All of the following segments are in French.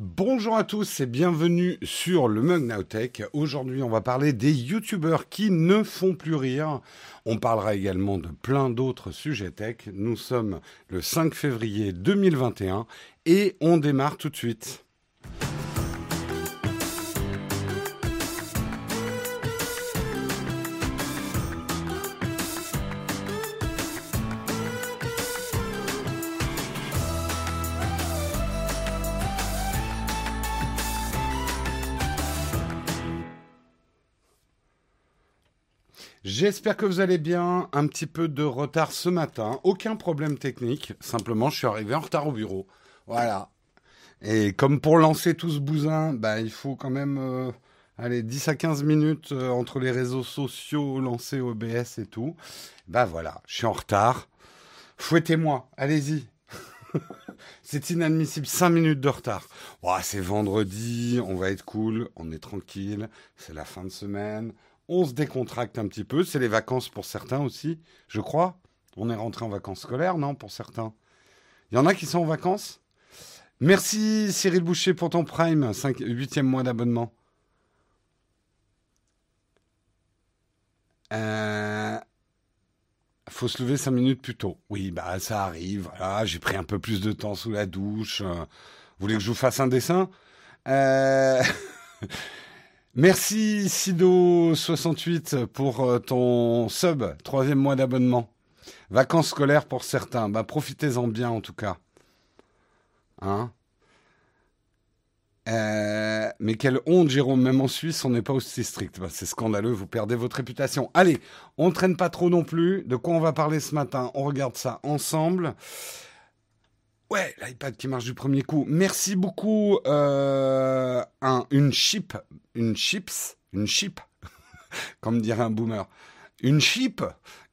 Bonjour à tous et bienvenue sur le Mug. Aujourd'hui, on va parler des youtubeurs qui ne font plus rire. On parlera également de plein d'autres sujets tech. Nous sommes le 5 février 2021 et on démarre tout de suite. J'espère que vous allez bien. Un petit peu de retard ce matin. Aucun problème technique. Simplement, je suis arrivé en retard au bureau. Voilà. Et comme pour lancer tout ce bousin, bah, il faut quand même euh, allez, 10 à 15 minutes euh, entre les réseaux sociaux, lancer OBS et tout. Bah voilà, je suis en retard. Fouettez-moi, allez-y. C'est inadmissible, 5 minutes de retard. c'est vendredi, on va être cool, on est tranquille, c'est la fin de semaine, on se décontracte un petit peu. C'est les vacances pour certains aussi, je crois. On est rentré en vacances scolaires, non, pour certains. Il y en a qui sont en vacances? Merci Cyril Boucher pour ton Prime, 5, 8e mois d'abonnement. Euh, faut se lever 5 minutes plus tôt. Oui, bah ça arrive. j'ai pris un peu plus de temps sous la douche. Vous voulez que je vous fasse un dessin? Euh... Merci Sido68 pour euh, ton sub, troisième mois d'abonnement. Vacances scolaires pour certains. Bah, profitez-en bien en tout cas. Hein? Euh, mais quelle honte, Jérôme, même en Suisse, on n'est pas aussi strict. Bah, c'est scandaleux, vous perdez votre réputation. Allez, on ne traîne pas trop non plus. De quoi on va parler ce matin? On regarde ça ensemble. Ouais, l'iPad qui marche du premier coup. Merci beaucoup. Euh, un, une chip, une chips, une chip, comme dirait un boomer. Une chip,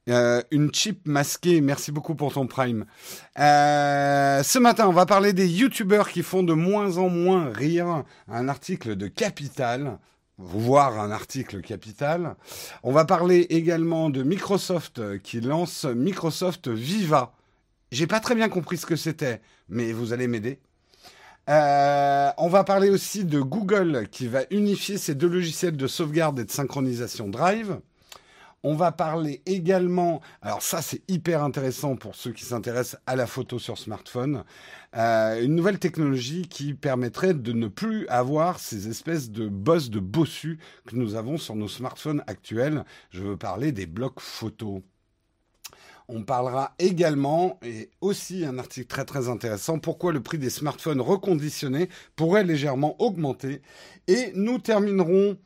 euh, une chip masquée. Merci beaucoup pour ton prime. Euh, ce matin, on va parler des youtubeurs qui font de moins en moins rire. Un article de Capital voir un article capital. On va parler également de Microsoft qui lance Microsoft Viva. J'ai pas très bien compris ce que c'était, mais vous allez m'aider. Euh, on va parler aussi de Google qui va unifier ses deux logiciels de sauvegarde et de synchronisation Drive. On va parler également, alors ça c'est hyper intéressant pour ceux qui s'intéressent à la photo sur smartphone, euh, une nouvelle technologie qui permettrait de ne plus avoir ces espèces de bosses de bossu que nous avons sur nos smartphones actuels. Je veux parler des blocs photos. On parlera également, et aussi un article très très intéressant, pourquoi le prix des smartphones reconditionnés pourrait légèrement augmenter. Et nous terminerons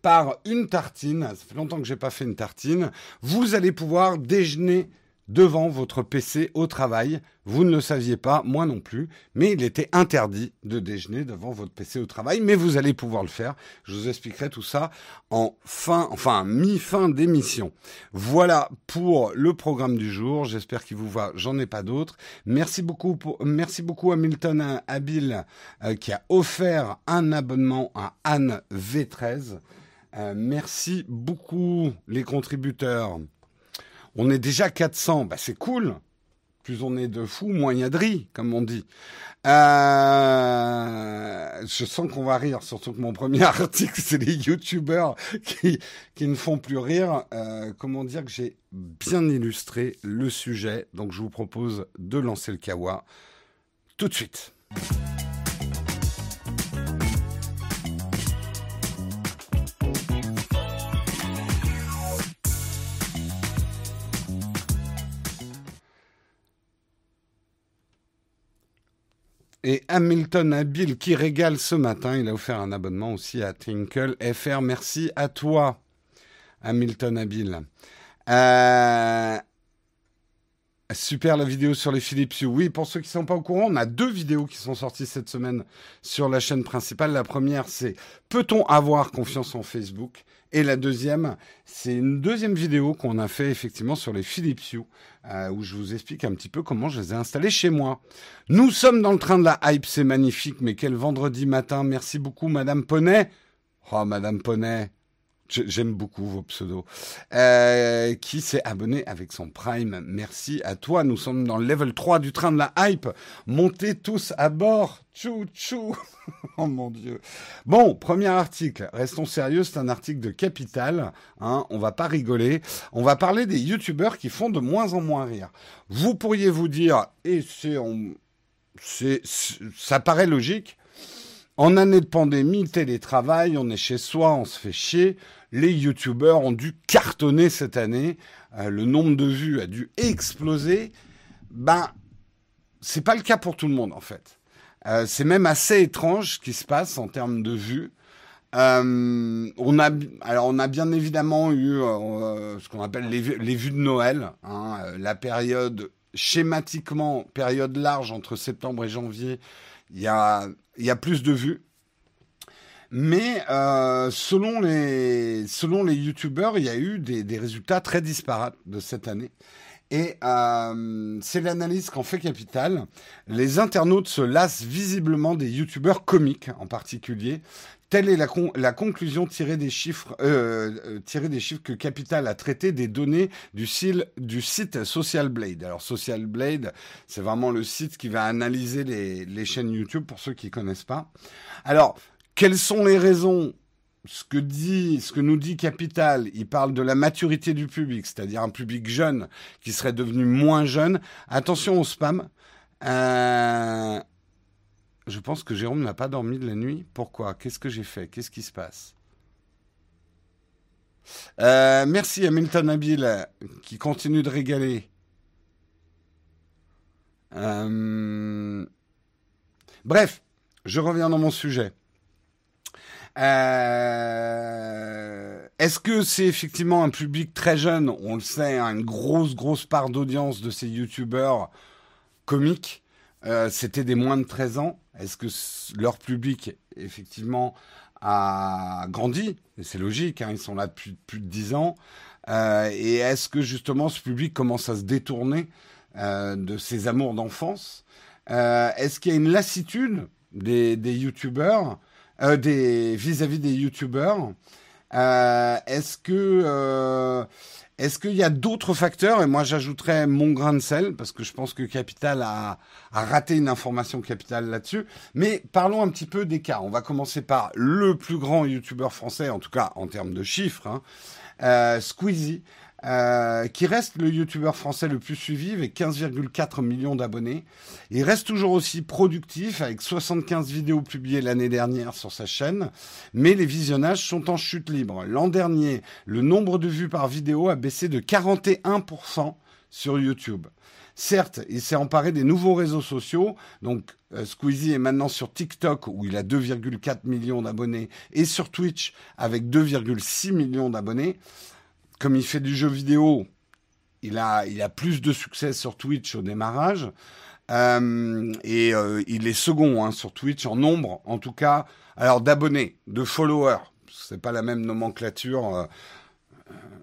par une tartine. Ça fait longtemps que j'ai pas fait une tartine. Vous allez pouvoir déjeuner devant votre PC au travail. Vous ne le saviez pas, moi non plus, mais il était interdit de déjeuner devant votre PC au travail, mais vous allez pouvoir le faire. Je vous expliquerai tout ça en fin, enfin mi-fin d'émission. Voilà pour le programme du jour. J'espère qu'il vous va. J'en ai pas d'autres. Merci beaucoup merci beaucoup à Milton Habil euh, qui a offert un abonnement à Anne V13. Euh, merci beaucoup les contributeurs. On est déjà 400, bah c'est cool. Plus on est de fous, moins il y a de riz, comme on dit. Euh, je sens qu'on va rire, surtout que mon premier article, c'est les youtubeurs qui, ne font plus rire. Euh, comment dire que j'ai bien illustré le sujet, donc je vous propose de lancer le kawa tout de suite. Et Hamilton Habile qui régale ce matin, il a offert un abonnement aussi à Tinkle FR. Merci à toi, Hamilton Habile. Euh, super la vidéo sur les Philips Hue. Oui, pour ceux qui ne sont pas au courant, on a deux vidéos qui sont sorties cette semaine sur la chaîne principale. La première, c'est Peut-on avoir confiance en Facebook? Et la deuxième, c'est une deuxième vidéo qu'on a fait effectivement sur les Philips Hue, euh, où je vous explique un petit peu comment je les ai installés chez moi. Nous sommes dans le train de la hype, c'est magnifique, mais quel vendredi matin. Merci beaucoup, Madame Poney. Oh, Madame Poney. J'aime beaucoup vos pseudos. Euh, qui s'est abonné avec son Prime Merci à toi. Nous sommes dans le level 3 du train de la hype. Montez tous à bord. Tchou tchou. oh mon dieu. Bon, premier article. Restons sérieux. C'est un article de Capital. Hein, on va pas rigoler. On va parler des youtubeurs qui font de moins en moins rire. Vous pourriez vous dire, et c'est, ça paraît logique. En année de pandémie, télétravail, on est chez soi, on se fait chier. Les youtubeurs ont dû cartonner cette année. Euh, le nombre de vues a dû exploser. Ben, c'est pas le cas pour tout le monde en fait. Euh, c'est même assez étrange ce qui se passe en termes de vues. Euh, on a, alors on a bien évidemment eu ce qu'on appelle les, vues de Noël, hein, la période schématiquement période large entre septembre et janvier. Il y a il y a plus de vues. Mais euh, selon les selon les youtubeurs, il y a eu des, des résultats très disparates de cette année. Et euh, c'est l'analyse qu'en fait Capital. Les internautes se lassent visiblement des youtubeurs comiques en particulier, Telle est la, la conclusion tirée des, chiffres, euh, euh, tirée des chiffres que Capital a traité des données du, du site Social Blade. Alors Social Blade, c'est vraiment le site qui va analyser les, les chaînes YouTube pour ceux qui connaissent pas. Alors, quelles sont les raisons? Ce que dit, ce que nous dit Capital, il parle de la maturité du public, c'est-à-dire un public jeune qui serait devenu moins jeune. Attention au spam. Euh, je pense que Jérôme n'a pas dormi de la nuit. Pourquoi? Qu'est-ce que j'ai fait? Qu'est-ce qui se passe? Euh, Merci à Milton Abil qui continue de régaler. Euh, bref, je reviens dans mon sujet. Euh, est-ce que c'est effectivement un public très jeune? On le sait, hein, une grosse, grosse part d'audience de ces youtubeurs comiques. C'était des moins de 13 ans. Est-ce que leur public, effectivement, a grandi? C'est logique, hein, ils sont là depuis plus de dix ans. Euh, et est-ce que justement ce public commence à se détourner euh, de ses amours d'enfance? Euh, Est-ce qu'il y a une lassitude des, des youtubeurs, des vis-à-vis des youtubeurs Est-ce que est-ce qu'il y a d'autres facteurs? Et moi, j'ajouterais mon grain de sel, parce que je pense que Capital a, raté une information capitale là-dessus. Mais parlons un petit peu des cas. On va commencer par le plus grand YouTuber français, en tout cas en termes de chiffres, hein, euh, Squeezie. Euh, qui reste le youtubeur français le plus suivi avec 15,4 millions d'abonnés. Il reste toujours aussi productif avec 75 vidéos publiées l'année dernière sur sa chaîne, mais les visionnages sont en chute libre. L'an dernier, le nombre de vues par vidéo a baissé de 41% sur YouTube. Certes, il s'est emparé des nouveaux réseaux sociaux, donc euh, Squeezie est maintenant sur TikTok où il a 2,4 millions d'abonnés et sur Twitch avec 2,6 millions d'abonnés comme il fait du jeu vidéo, il a, plus de succès sur Twitch au démarrage. Euh, et euh, il est second hein, sur Twitch en nombre, en tout cas, alors d'abonnés, de followers. C'est pas la même nomenclature.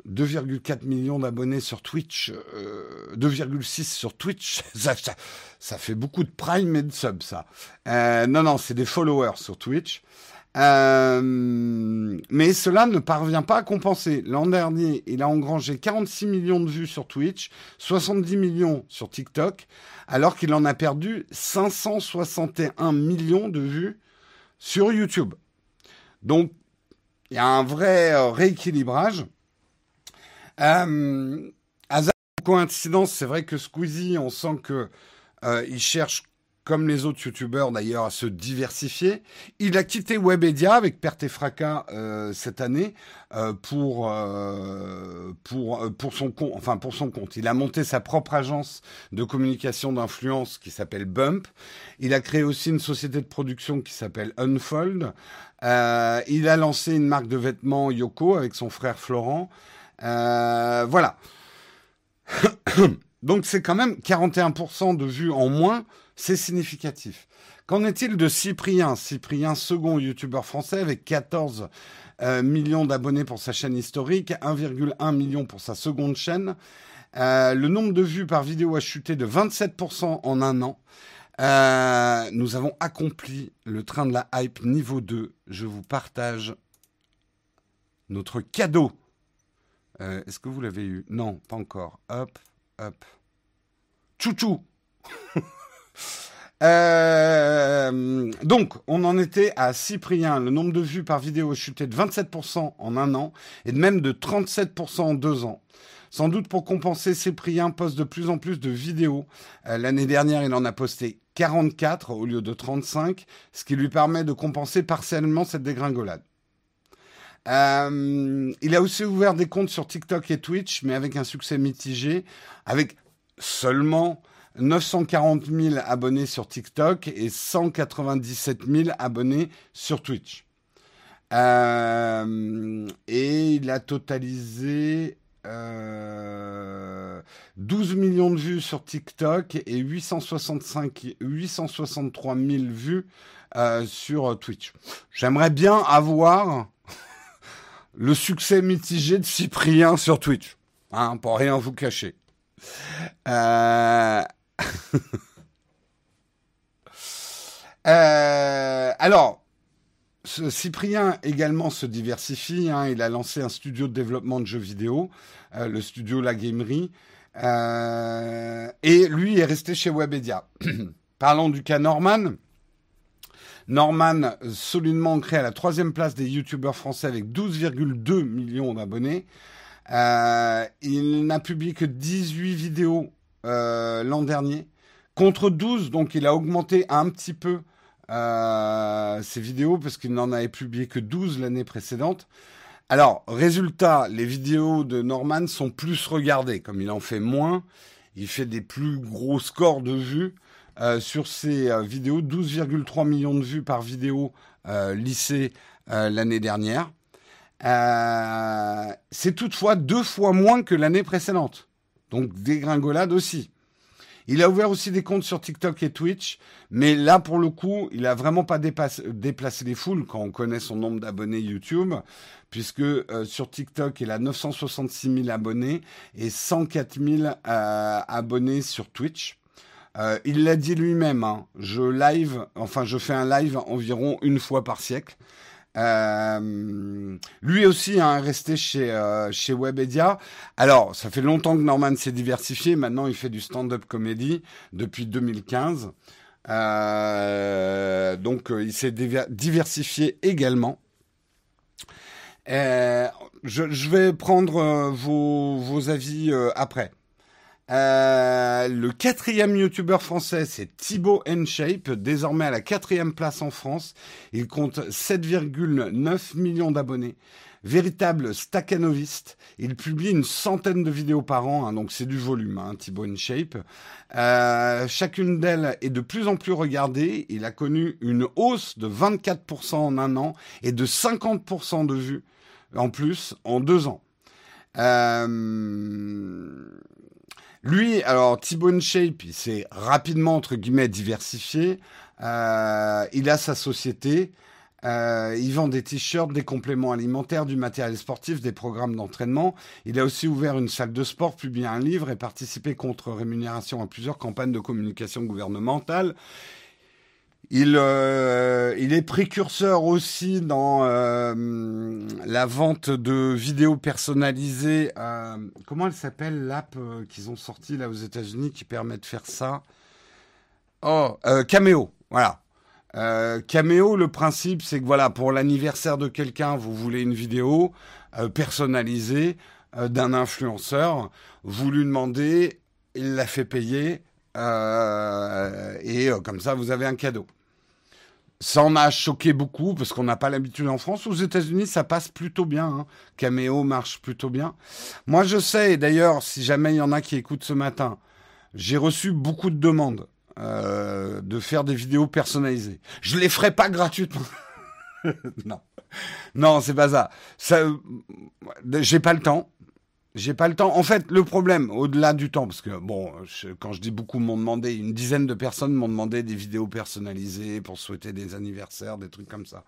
2,4 euh, millions d'abonnés sur Twitch, 2,6 sur Twitch, ça, ça, fait beaucoup de prime et de sub, ça. non, non, c'est des followers sur Twitch. Euh, mais cela ne parvient pas à compenser. L'an dernier, il a engrangé 46 millions de vues sur Twitch, 70 millions sur TikTok, alors qu'il en a perdu 561 millions de vues sur YouTube. Donc, il y a un vrai euh, rééquilibrage. Euh, hasard coïncidence, c'est vrai que Squeezie, on sent que euh, il cherche comme les autres youtubeurs d'ailleurs, à se diversifier. Il a quitté Webedia avec perte et fracas euh, cette année euh, pour euh, pour pour son compte, enfin pour son compte. Il a monté sa propre agence de communication d'influence qui s'appelle Bump. Il a créé aussi une société de production qui s'appelle Unfold. il a lancé une marque de vêtements Yoko avec son frère Florent. voilà. Donc c'est quand même 41% de vues en moins c'est significatif. Qu'en est-il de Cyprien? Cyprien, second youtubeur français avec 14 euh, millions d'abonnés pour sa chaîne historique, 1,1 million pour sa seconde chaîne. Euh, le nombre de vues par vidéo a chuté de 27% en un an. Euh, nous avons accompli le train de la hype niveau 2. Je vous partage notre cadeau. Est-ce que vous l'avez eu? Non, pas encore. Hop, hop. Chouchou euh, donc, on en était à Cyprien. Le nombre de vues par vidéo a chuté de 27% en un an et même de 37% en deux ans. Sans doute pour compenser, Cyprien poste de plus en plus de vidéos. Euh, l'année dernière, il en a posté 44 au lieu de 35, ce qui lui permet de compenser partiellement cette dégringolade. Euh, il a aussi ouvert des comptes sur TikTok et Twitch, mais avec un succès mitigé, avec seulement 940 000 abonnés sur TikTok et 197 000 abonnés sur Twitch. Euh, et il a totalisé 12 euh, millions de vues sur TikTok et 865, 863 000 vues euh, sur Twitch. J'aimerais bien avoir le succès mitigé de Cyprien sur Twitch, hein, pour rien vous cacher. Euh... alors, Cyprien également se diversifie. Hein. il a lancé un studio de développement de jeux vidéo, euh, le studio La Gamerie. Euh, et lui est resté chez Webedia. Parlons du cas Norman. Norman, solidement ancré à la troisième place des youtubeurs français avec 12,2 millions d'abonnés. Euh, il n'a publié que 18 vidéos l'an dernier, contre 12, donc il a augmenté un petit peu euh, ces vidéos parce qu'il n'en avait publié que 12 l'année précédente. Alors, résultat, les vidéos de Norman sont plus regardées. Comme il en fait moins, il fait des plus gros scores de vues euh, sur ses euh, vidéos. 12,3 millions de vues par vidéo lycée l'année dernière. C'est toutefois deux fois moins que l'année précédente. Donc dégringolade aussi. Il a ouvert aussi des comptes sur TikTok et Twitch, mais là, pour le coup, il a vraiment pas déplacé les foules quand on connaît son nombre d'abonnés YouTube, puisque euh, sur TikTok, il a 966 000 abonnés et 104 000 euh, abonnés sur Twitch. Euh, il l'a dit lui-même, hein, je live, enfin je fais un live environ une fois par siècle. Euh, lui aussi hein, resté chez euh, chez Webedia. Alors, ça fait longtemps que Norman s'est diversifié. Maintenant, il fait du stand-up comédie depuis 2015. Euh, donc, euh, il s'est diversifié également. Euh, je, je, vais prendre vos, vos avis après. Euh, le quatrième youtubeur français, c'est Thibaut Shape, désormais à la quatrième place en France. Il compte 7,9 millions d'abonnés. Véritable staccanoviste, il publie une centaine de vidéos par an, hein, donc c'est du volume, hein, Thibaut InShape. Euh, chacune d'elles est de plus en plus regardée. Il a connu une hausse de 24% en un an et de 50% de vues en plus en deux ans. Euh, lui, alors Thibaut Shape, il s'est rapidement entre guillemets diversifié. Euh, il a sa société. Euh, il vend des t-shirts, des compléments alimentaires, du matériel sportif, des programmes d'entraînement. Il a aussi ouvert une salle de sport, publié un livre et participé contre rémunération à plusieurs campagnes de communication gouvernementale. Il, euh, il est précurseur aussi dans euh, la vente de vidéos personnalisées. Euh, comment elle s'appelle l'app qu'ils ont sorti là aux États-Unis qui permet de faire ça? Oh, Cameo. Voilà. Cameo, le principe, c'est que voilà, pour l'anniversaire de quelqu'un, vous voulez une vidéo personnalisée d'un influenceur. Vous lui demandez, il la fait payer. Et comme ça, vous avez un cadeau. Ça en a choqué beaucoup parce qu'on n'a pas l'habitude en France. Aux États-Unis, ça passe plutôt bien. Hein. Cameo marche plutôt bien. Moi, je sais, d'ailleurs, si jamais il y en a qui écoutent ce matin, j'ai reçu beaucoup de demandes euh, de faire des vidéos personnalisées. Je les ferai pas gratuitement. non, non, c'est pas ça. ça j'ai pas le temps. J'ai pas le temps. En fait, le problème, au-delà du temps, parce que bon, quand je dis beaucoup m'ont demandé, une dizaine de personnes m'ont demandé des vidéos personnalisées pour souhaiter des anniversaires, des trucs comme ça.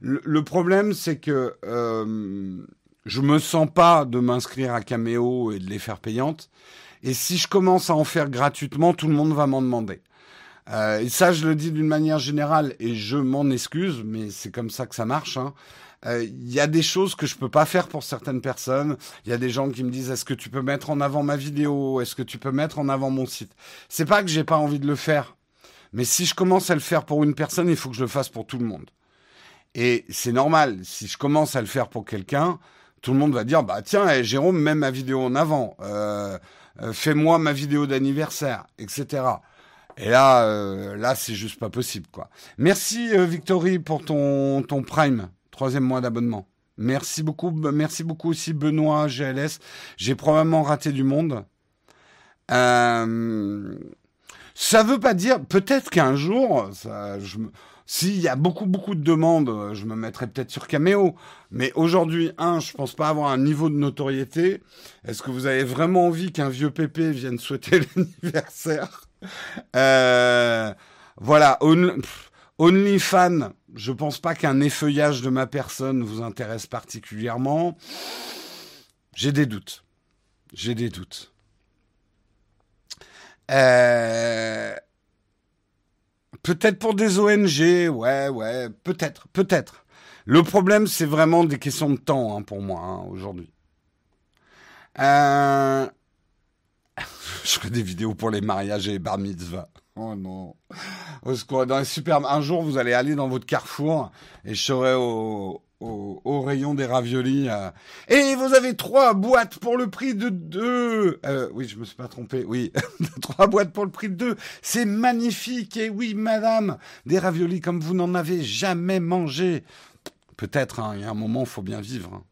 Le, problème, c'est que euh, je me sens pas de m'inscrire à Cameo et de les faire payantes. Et si je commence à en faire gratuitement, tout le monde va m'en demander. Euh, et ça, je le dis d'une manière générale, et je m'en excuse, mais c'est comme ça que ça marche. Hein. Euh, il y a des choses que je peux pas faire pour certaines personnes. Il y a des gens qui me disent est-ce que tu peux mettre en avant ma vidéo? Est-ce que tu peux mettre en avant mon site? C'est pas que j'ai pas envie de le faire, mais si je commence à le faire pour une personne, il faut que je le fasse pour tout le monde. Et c'est normal. Si je commence à le faire pour quelqu'un, tout le monde va dire bah tiens eh, Jérôme mets ma vidéo en avant, euh, euh, fais-moi ma vidéo d'anniversaire, etc. Et là, euh, là, c'est juste pas possible, quoi. Merci Victory pour ton ton Prime, troisième mois d'abonnement. Merci beaucoup, merci beaucoup aussi Benoît GLS. J'ai probablement raté du monde. Euh, ça veut pas dire, peut-être qu'un jour, s'il y a beaucoup, beaucoup de demandes, je me mettrai peut-être sur Cameo. Mais aujourd'hui, un, je pense pas avoir un niveau de notoriété. Est-ce que vous avez vraiment envie qu'un vieux pépé vienne souhaiter l'anniversaire? Euh, Voilà, OnlyFan, je pense pas qu'un effeuillage de ma personne vous intéresse particulièrement. J'ai des doutes. J'ai des doutes. Euh, Peut-être pour des ONG, ouais, ouais, peut-être, peut-être. Le problème, c'est vraiment des questions de temps hein, pour moi hein, aujourd'hui. Euh... Je ferai des vidéos pour les mariages et les bar mitzvahs. Oh non. Dans les. Un jour, vous allez aller dans votre carrefour et je serai au, au, rayon des raviolis. Euh. Et vous avez trois boîtes pour le prix de deux. Euh, oui, je me suis pas trompé. Oui, trois boîtes pour le prix de deux. C'est magnifique. Et oui, madame, des raviolis comme vous n'en avez jamais mangé. Peut-être. Hein, il y a un moment, il faut bien vivre. Hein.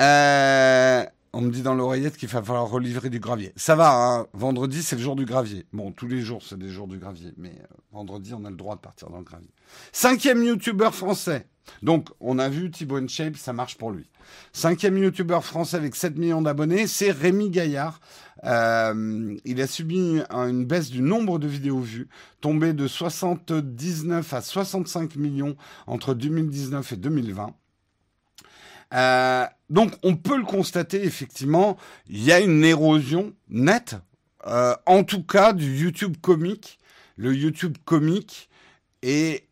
Euh, on me dit dans l'oreillette qu'il va falloir relivrer du gravier. Ça va, hein. vendredi c'est le jour du gravier. Bon, tous les jours c'est des jours du gravier, mais vendredi on a le droit de partir dans le gravier. Cinquième youtubeur français. Donc, on a vu Thibaut Shape, ça marche pour lui. Cinquième youtubeur français avec 7 millions d'abonnés, c'est Rémi Gaillard. Euh, il a subi une baisse du nombre de vidéos vues, tombé de 79 à 65 millions entre 2019 et 2020. Euh, donc on peut le constater effectivement, il y a une érosion nette, euh, en tout cas du YouTube comique. Le YouTube comique est,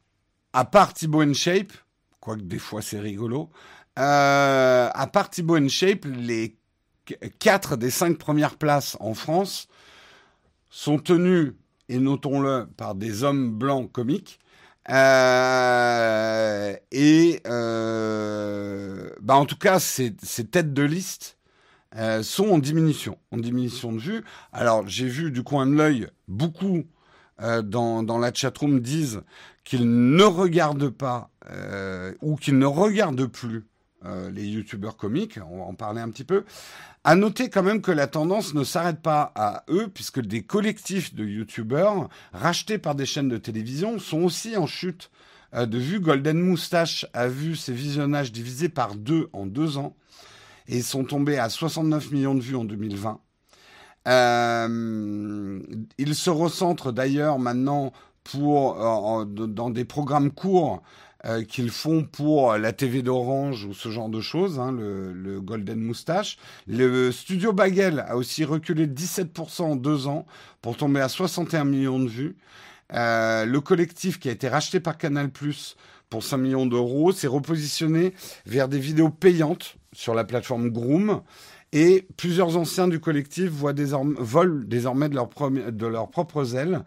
à part Thibaut Shape, quoique des fois c'est rigolo. Euh, à part Thibaut Shape, les quatre des cinq premières places en France sont tenues, et notons-le, par des hommes blancs comiques. Euh, et euh, bah en tout cas, ces, ces têtes de liste euh, sont en diminution, en diminution de vue. Alors, j'ai vu du coin de l'œil beaucoup euh, dans, dans la chatroom disent qu'ils ne regardent pas euh, ou qu'ils ne regardent plus euh, les youtubeurs comiques, on va en parler un petit peu. À noter quand même que la tendance ne s'arrête pas à eux, puisque des collectifs de youtubeurs rachetés par des chaînes de télévision sont aussi en chute euh, de vue. Golden Moustache a vu ses visionnages divisés par deux en deux ans et sont tombés à 69 millions de vues en 2020. Euh, il se recentre d'ailleurs maintenant pour dans des programmes courts euh, qu'ils font pour la TV d'Orange ou ce genre de choses, hein, le, le, Golden Moustache. Le studio Bagel a aussi reculé de 17% en deux ans pour tomber à 61 millions de vues. Euh, le collectif qui a été racheté par Canal Plus pour 5 millions d'euros s'est repositionné vers des vidéos payantes sur la plateforme Groom. Et plusieurs anciens du collectif voient désormais, volent désormais de, leur de leurs propres ailes.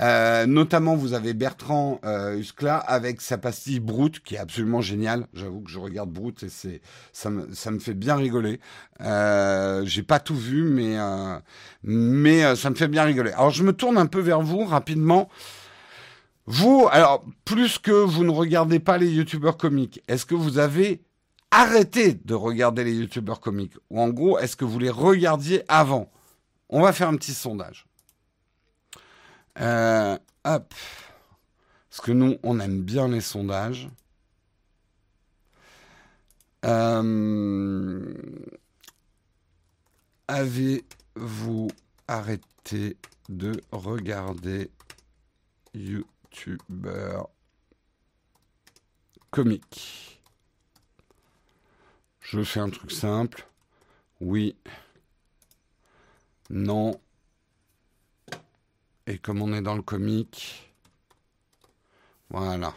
Euh, notamment, vous avez Bertrand euh, Huskla avec sa pastille Brute, qui est absolument géniale. J'avoue que je regarde Brute et c'est ça me, ça me fait bien rigoler. Euh, J'ai pas tout vu, mais euh, mais euh, ça me fait bien rigoler. Alors, je me tourne un peu vers vous rapidement. Vous, alors, plus que vous ne regardez pas les youtubeurs comiques, est-ce que vous avez arrêté de regarder les youtubeurs comiques? Ou en gros, est-ce que vous les regardiez avant? On va faire un petit sondage. Euh, hop. Parce que nous, on aime bien les sondages. Euh, Avez-vous arrêté de regarder YouTuber comique Je fais un truc simple. Oui. Non. Et comme on est dans le comique, voilà.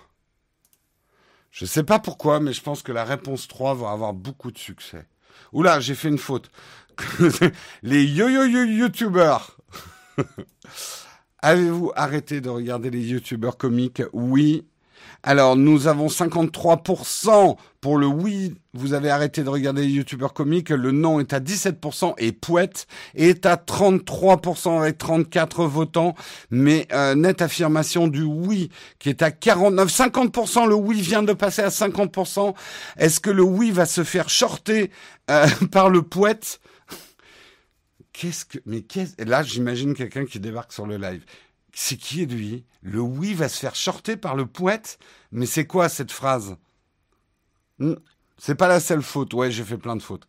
Je sais pas pourquoi, mais je pense que la réponse 3 va avoir beaucoup de succès. Oula, j'ai fait une faute. les yo-yo-yo youtubeurs. Avez-vous arrêté de regarder les youtubeurs comiques? Oui. Alors, nous avons 53% pour le oui. Vous avez arrêté de regarder les youtubeurs comiques. Le non est à 17% et Pouette est à 33% avec 34 votants. Mais euh, nette affirmation du oui qui est à 49. 50%, le oui vient de passer à 50%. Est-ce que le oui va se faire shorter euh, par le Pouette? Qu'est-ce que... Mais qu'est-ce... Là, j'imagine quelqu'un qui débarque sur le live. C'est qui est lui? Le oui va se faire shorter par le poète? Mais c'est quoi cette phrase? Hmm, C'est pas la seule faute. Ouais, j'ai fait plein de fautes.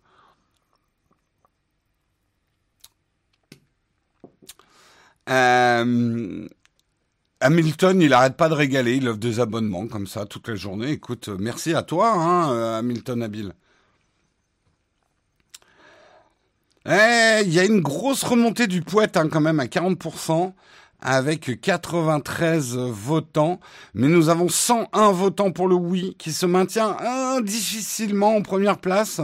Euh, Hamilton, il arrête pas de régaler. Il offre des abonnements comme ça toute la journée. Écoute, merci à toi, hein, euh, Hamilton Habile. Eh, il y a une grosse remontée du poète hein, quand même à 40% avec 93 votants, mais nous avons 101 votants pour le oui qui se maintient difficilement en première place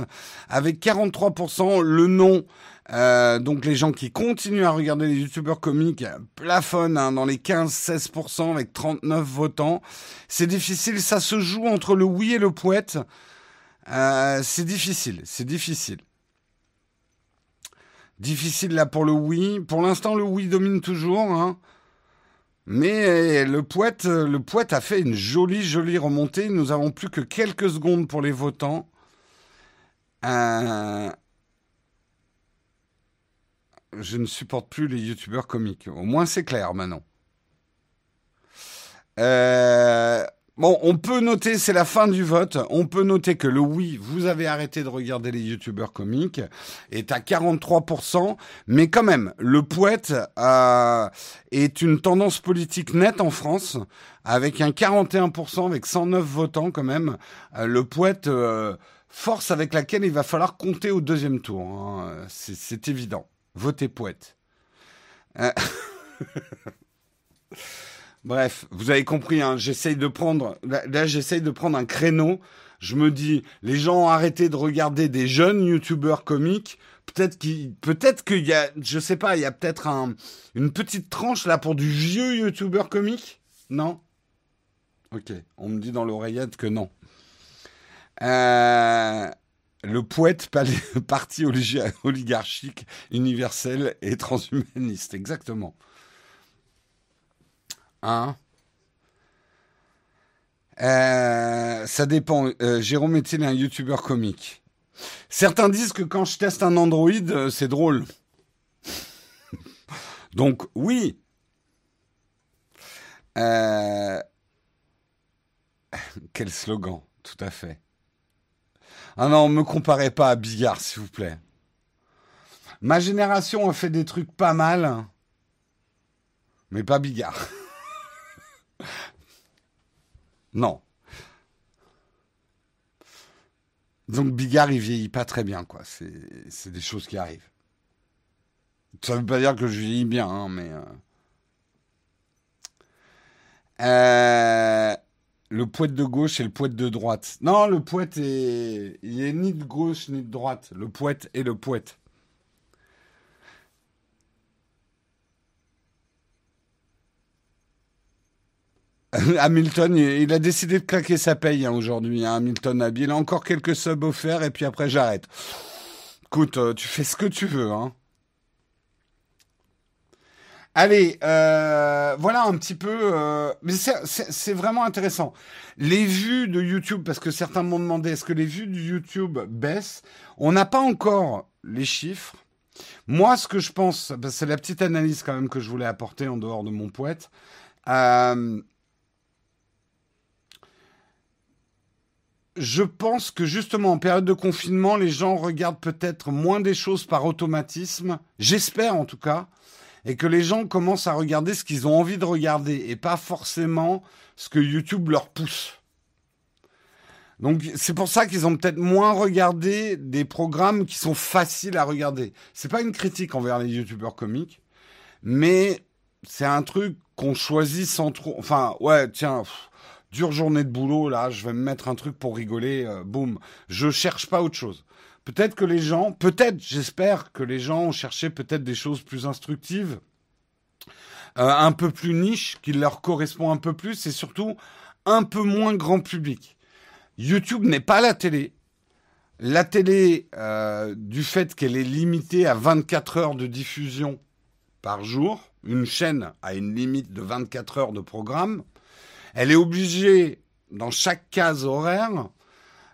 avec 43%. Le non, euh, donc les gens qui continuent à regarder les youtubeurs comiques plafonnent hein, dans les 15-16% avec 39 votants. C'est difficile, ça se joue entre le oui et le poète. Euh, c'est difficile, c'est difficile. Difficile là pour le oui. Pour l'instant, le oui domine toujours. Hein. Mais le poète, le poète a fait une jolie, jolie remontée. Nous avons plus que quelques secondes pour les votants. Euh, je ne supporte plus les youtubeurs comiques. Au moins, c'est clair maintenant. Euh... Bon, on peut noter, c'est la fin du vote, on peut noter que le oui, vous avez arrêté de regarder les youtubeurs comiques, est à 43%, mais quand même, le poète euh, est une tendance politique nette en France, avec un 41%, avec 109 votants quand même. Euh, le poète, euh, force avec laquelle il va falloir compter au deuxième tour, hein. c'est évident. Votez poète. Bref, vous avez compris, hein, j'essaye de prendre, là, j'essaye de prendre un créneau. Je me dis, les gens ont arrêté de regarder des jeunes youtubeurs comiques. Peut-être qu'il, peut-être qu'il y a, je sais pas, il y a peut-être un, une petite tranche là pour du vieux youtubeur comique? Non? Ok. On me dit dans l'oreillette que non. Euh, le poète parti oligarchique, universel et transhumaniste. Exactement. Hein euh, ça dépend. Euh, Jérôme est-il un youtubeur comique? Certains disent que quand je teste un Android, euh, c'est drôle. Donc oui. Quel slogan, tout à fait. Ah non, me comparez pas à Bigard, s'il vous plaît. Ma génération a fait des trucs pas mal, mais pas Bigard. Non. Donc Bigard, il vieillit pas très bien, quoi. C'est des choses qui arrivent. Ça veut pas dire que je vieillis bien, hein, mais... Euh... Euh... Le poète de gauche et le poète de droite. Non, le poète est... Il est ni de gauche ni de droite. Le poète est le poète. Hamilton, il a décidé de claquer sa paye hein, aujourd'hui, hein, Hamilton Abbey. Il a encore quelques subs offerts et puis après j'arrête. Écoute, euh, tu fais ce que tu veux. Hein. Allez, euh, voilà un petit peu. Euh, mais c'est vraiment intéressant. Les vues de YouTube, parce que certains m'ont demandé, est-ce que les vues de YouTube baissent? On n'a pas encore les chiffres. Moi, ce que je pense, c'est la petite analyse quand même que je voulais apporter en dehors de mon poète. Euh, je pense que justement en période de confinement, les gens regardent peut-être moins des choses par automatisme, j'espère en tout cas, et que les gens commencent à regarder ce qu'ils ont envie de regarder et pas forcément ce que YouTube leur pousse. Donc c'est pour ça qu'ils ont peut-être moins regardé des programmes qui sont faciles à regarder. C'est pas une critique envers les youtubeurs comiques, mais c'est un truc qu'on choisit sans trop. Enfin ouais, tiens dure journée de boulot, là, je vais me mettre un truc pour rigoler, euh, boum. Je cherche pas autre chose. Peut-être que les gens, peut-être, j'espère que les gens ont cherché peut-être des choses plus instructives, euh, un peu plus niche, qui leur correspond un peu plus, et surtout un peu moins grand public. YouTube n'est pas la télé. La télé, euh, du fait qu'elle est limitée à 24 heures de diffusion par jour, une chaîne a une limite de 24 heures de programme, elle est obligée, dans chaque case horaire,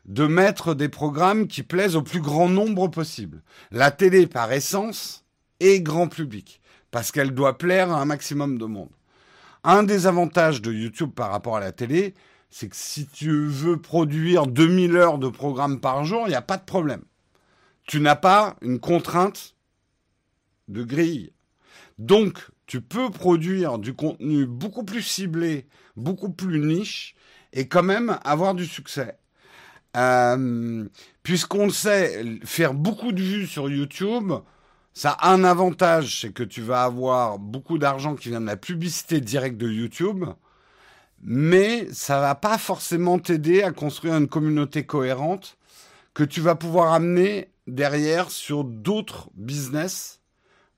de mettre des programmes qui plaisent au plus grand nombre possible. La télé, par essence, est grand public, parce qu'elle doit plaire à un maximum de monde. Un des avantages de YouTube par rapport à la télé, c'est que si tu veux produire 2000 heures de programmes par jour, il n'y a pas de problème. Tu n'as pas une contrainte de grille. Donc, tu peux produire du contenu beaucoup plus ciblé, beaucoup plus niche, et quand même avoir du succès. Euh, puisqu'on sait, faire beaucoup de vues sur YouTube, ça a un avantage, c'est que tu vas avoir beaucoup d'argent qui vient de la publicité directe de YouTube, mais ça va pas forcément t'aider à construire une communauté cohérente que tu vas pouvoir amener derrière sur d'autres business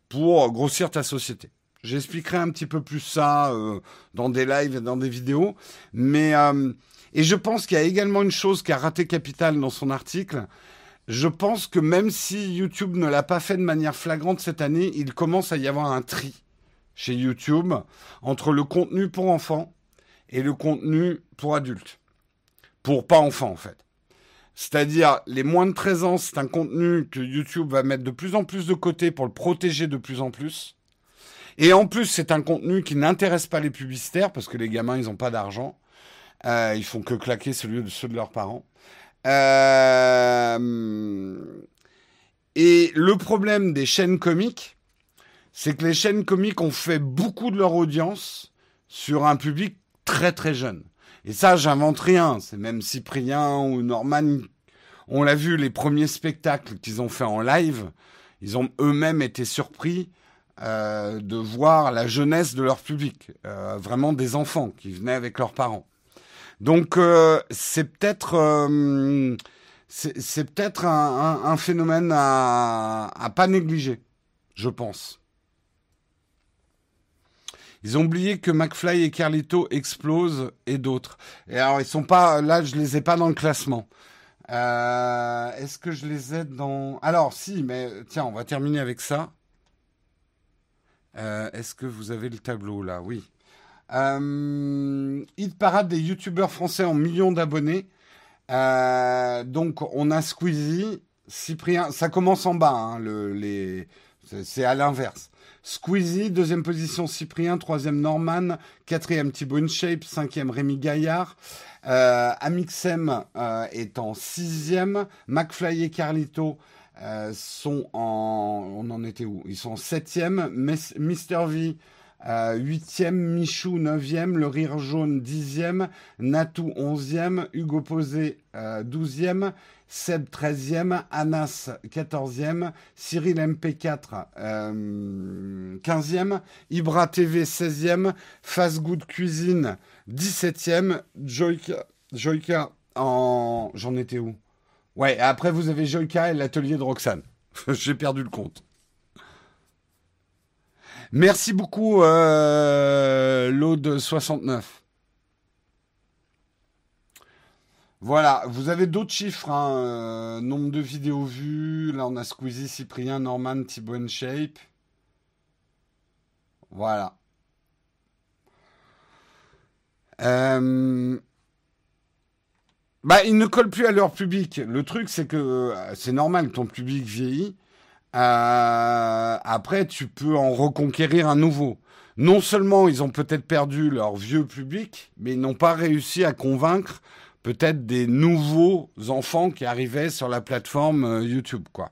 pour grossir ta société. J'expliquerai un petit peu plus ça euh, dans des lives et dans des vidéos. Mais euh, et je pense qu'il y a également une chose qui a raté Capital dans son article. Je pense que même si YouTube ne l'a pas fait de manière flagrante cette année, il commence à y avoir un tri chez YouTube entre le contenu pour enfants et le contenu pour adultes. Pour pas enfants en fait. C'est-à-dire, les moins de 13 ans, c'est un contenu que YouTube va mettre de plus en plus de côté pour le protéger de plus en plus. Et en plus, c'est un contenu qui n'intéresse pas les publicitaires parce que les gamins, ils n'ont pas d'argent. Euh, ils font que claquer celui de ceux de leurs parents. Euh, et le problème des chaînes comiques, c'est que les chaînes comiques ont fait beaucoup de leur audience sur un public très très jeune. Et ça, j'invente rien. C'est même Cyprien ou Norman, on l'a vu, les premiers spectacles qu'ils ont fait en live, ils ont eux-mêmes été surpris euh, de voir la jeunesse de leur public, euh, vraiment des enfants qui venaient avec leurs parents. Donc euh, c'est peut-être c'est peut-être un, phénomène à, à pas négliger, je pense. Ils ont oublié que McFly et Carlito explosent et d'autres. Et alors ils sont pas là, je les ai pas dans le classement. Est-ce que je les ai dans Alors si, mais tiens, on va terminer avec ça. Euh, est-ce que vous avez le tableau là? Oui. Euh, hit parade des youtubeurs français en millions d'abonnés. Euh, donc on a Squeezie, Cyprien. Ça commence en bas, hein, c'est à l'inverse. Squeezie, deuxième position Cyprien, troisième Norman, quatrième Thibaut Shape, cinquième Rémi Gaillard. Euh, Amixem est en sixième, McFly et Carlito euh, sont en... On en était où? Ils sont en septième. Mister V, euh, huitième. Michou, neuvième. Le Rire Jaune, dixième. Natou, onzième. Hugo Posé, euh, douzième. Seb, treizième. Anas, quatorzième. Cyril MP4, quinzième. Ibra TV, seizième. Fast Good Cuisine, dix-septième. Joyka, Joyka en... J'en étais où? Ouais, après vous avez Joyka et l'atelier de Roxane. J'ai perdu le compte. Merci beaucoup, euh, l'Aude 69. Voilà, vous avez d'autres chiffres, hein, euh, nombre de vidéos vues. Là, on a Squeezie, Cyprien, Norman, Thibaut Shape. Voilà. Euh, bah, ils ne collent plus à leur public. Le truc, c'est que euh, c'est normal ton public vieillit. Euh, après, tu peux en reconquérir un nouveau. Non seulement ils ont peut-être perdu leur vieux public, mais ils n'ont pas réussi à convaincre peut-être des nouveaux enfants qui arrivaient sur la plateforme euh, YouTube, quoi.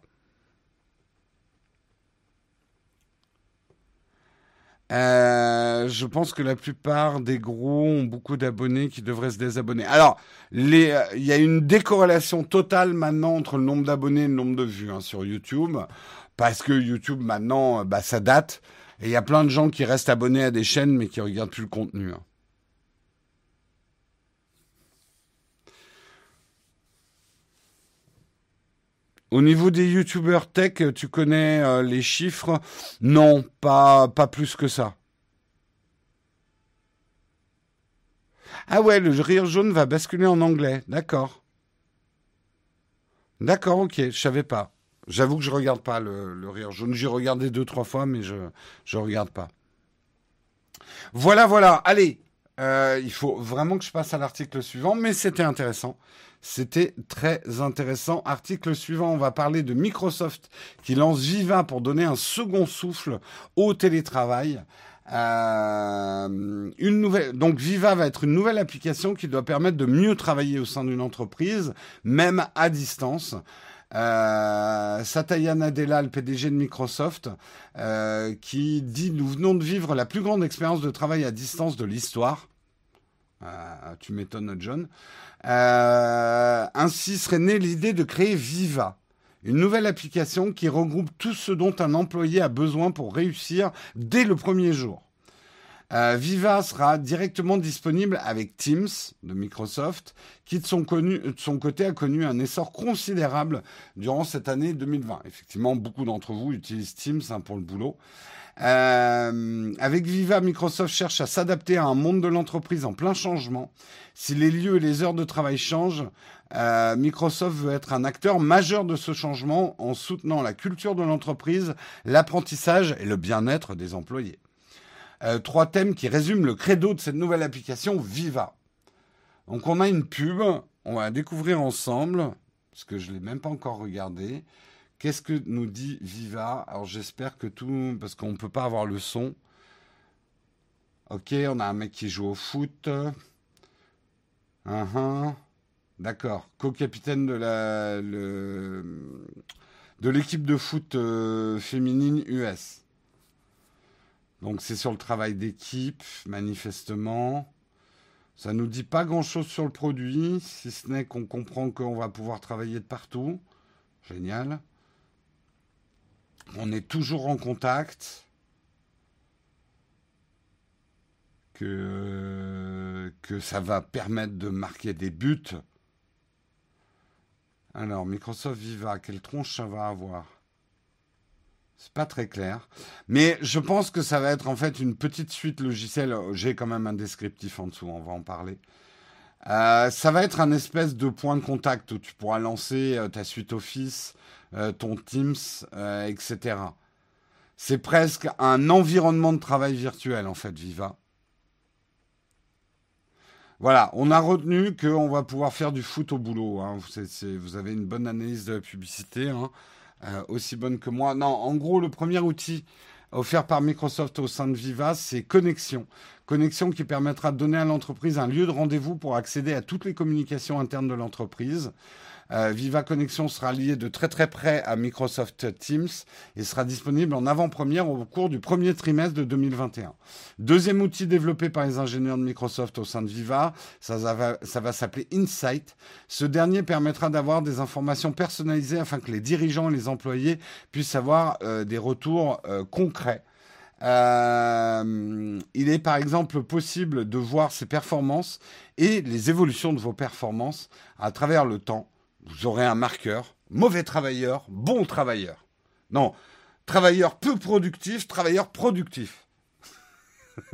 Euh, je pense que la plupart des gros ont beaucoup d'abonnés qui devraient se désabonner. Alors, euh, il y a une décorrélation totale maintenant entre le nombre d'abonnés et le nombre de vues hein, sur YouTube, parce que YouTube maintenant, euh, bah, ça date, et il y a plein de gens qui restent abonnés à des chaînes mais qui regardent plus le contenu. Hein. Au niveau des youtubeurs tech, tu connais euh, les chiffres? Non, pas, plus que ça. Ah ouais, le rire jaune va basculer en anglais. D'accord. D'accord, ok, je savais pas. J'avoue que je regarde pas le, rire jaune. J'ai regardé deux, trois fois, mais je ne regarde pas. Voilà, voilà. Allez, euh, il faut vraiment que je passe à l'article suivant, mais c'était intéressant. C'était très intéressant. Article suivant, on va parler de Microsoft qui lance Viva pour donner un second souffle au télétravail. Euh, une nouvelle, donc Viva va être une nouvelle application qui doit permettre de mieux travailler au sein d'une entreprise, même à distance. Euh, Satya Nadella, le PDG de Microsoft, euh, qui dit nous venons de vivre la plus grande expérience de travail à distance de l'histoire. Euh, tu m'étonnes, John. Euh, ainsi serait née l'idée de créer Viva, une nouvelle application qui regroupe tout ce dont un employé a besoin pour réussir dès le premier jour. Euh, Viva sera directement disponible avec Teams de Microsoft, qui de son, côté a connu un essor considérable durant cette année 2020. Effectivement, beaucoup d'entre vous utilisent Teams hein, pour le boulot. Euh, avec Viva, Microsoft cherche à s'adapter à un monde de l'entreprise en plein changement. Si les lieux et les heures de travail changent, euh, Microsoft veut être un acteur majeur de ce changement en soutenant la culture de l'entreprise, l'apprentissage et le bien-être des employés. Euh, trois thèmes qui résument le credo de cette nouvelle application Viva. Donc on a une pub, on va découvrir ensemble, parce que je ne l'ai même pas encore regardé. Qu'est-ce que nous dit Viva? Alors j'espère que tout, parce qu'on ne peut pas avoir le son. Ok, on a un mec qui joue au foot. Uh D'accord. Co-capitaine de la de l'équipe de foot euh, féminine US. Donc c'est sur le travail d'équipe, manifestement. Ça nous dit pas grand-chose sur le produit, si ce n'est qu'on comprend qu'on va pouvoir travailler de partout. Génial. On est toujours en contact. Que, ça va permettre de marquer des buts. Alors, Microsoft Viva, quelle tronche ça va avoir? C'est pas très clair. Mais je pense que ça va être en fait une petite suite logicielle. J'ai quand même un descriptif en dessous, on va en parler. Euh, ça va être un espèce de point de contact où tu pourras lancer euh, ta suite Office, euh, ton Teams, etc. C'est presque un environnement de travail virtuel en fait, Viva. Voilà, on a retenu qu'on va pouvoir faire du foot au boulot. Hein. vous avez une bonne analyse de la publicité. Hein. Euh, aussi bonne que moi. Non, en gros, le premier outil offert par Microsoft au sein de Viva, c'est Connexion. Connexion qui permettra de donner à l'entreprise un lieu de rendez-vous pour accéder à toutes les communications internes de l'entreprise. Euh, Viva Connexion sera lié de très très près à Microsoft Teams et sera disponible en avant-première au cours du premier trimestre de 2021. Deuxième outil développé par les ingénieurs de Microsoft au sein de Viva, ça, va, s'appeler Insight. Ce dernier permettra d'avoir des informations personnalisées afin que les dirigeants et les employés puissent avoir euh, des retours euh, concrets. il est par exemple possible de voir ses performances et les évolutions de vos performances à travers le temps vous aurez un marqueur, mauvais travailleur, bon travailleur. Non, travailleur peu productif, travailleur productif.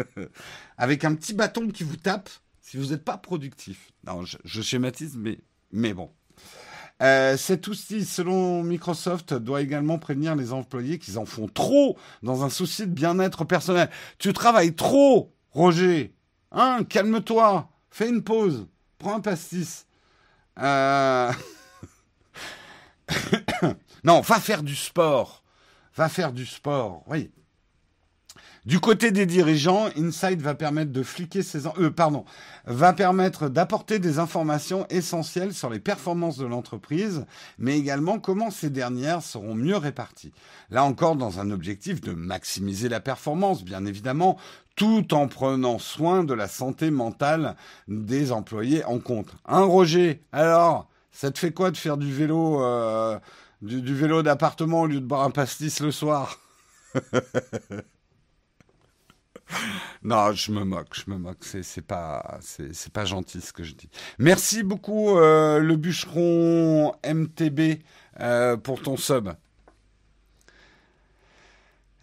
Avec un petit bâton qui vous tape si vous n'êtes pas productif. Non, je, schématise, mais, mais bon. Euh, cet outil, selon Microsoft, doit également prévenir les employés qu'ils en font trop dans un souci de bien-être personnel. Tu travailles trop, Roger. Hein, calme-toi. Fais une pause. Prends un pastis. Euh... non, va faire du sport. Va faire du sport. Oui. Du côté des dirigeants, Insight va permettre de fliquer ses, euh, pardon, va permettre d'apporter des informations essentielles sur les performances de l'entreprise, mais également comment ces dernières seront mieux réparties. Là encore, dans un objectif de maximiser la performance, bien évidemment, tout en prenant soin de la santé mentale des employés en compte. Hein, Roger? Alors, ça te fait quoi de faire du vélo, euh, du, vélo d'appartement au lieu de boire un pastis le soir? Non, je me moque, je me moque. C'est pas, c'est pas gentil ce que je dis. Merci beaucoup euh, le bûcheron MTB euh, pour ton sub.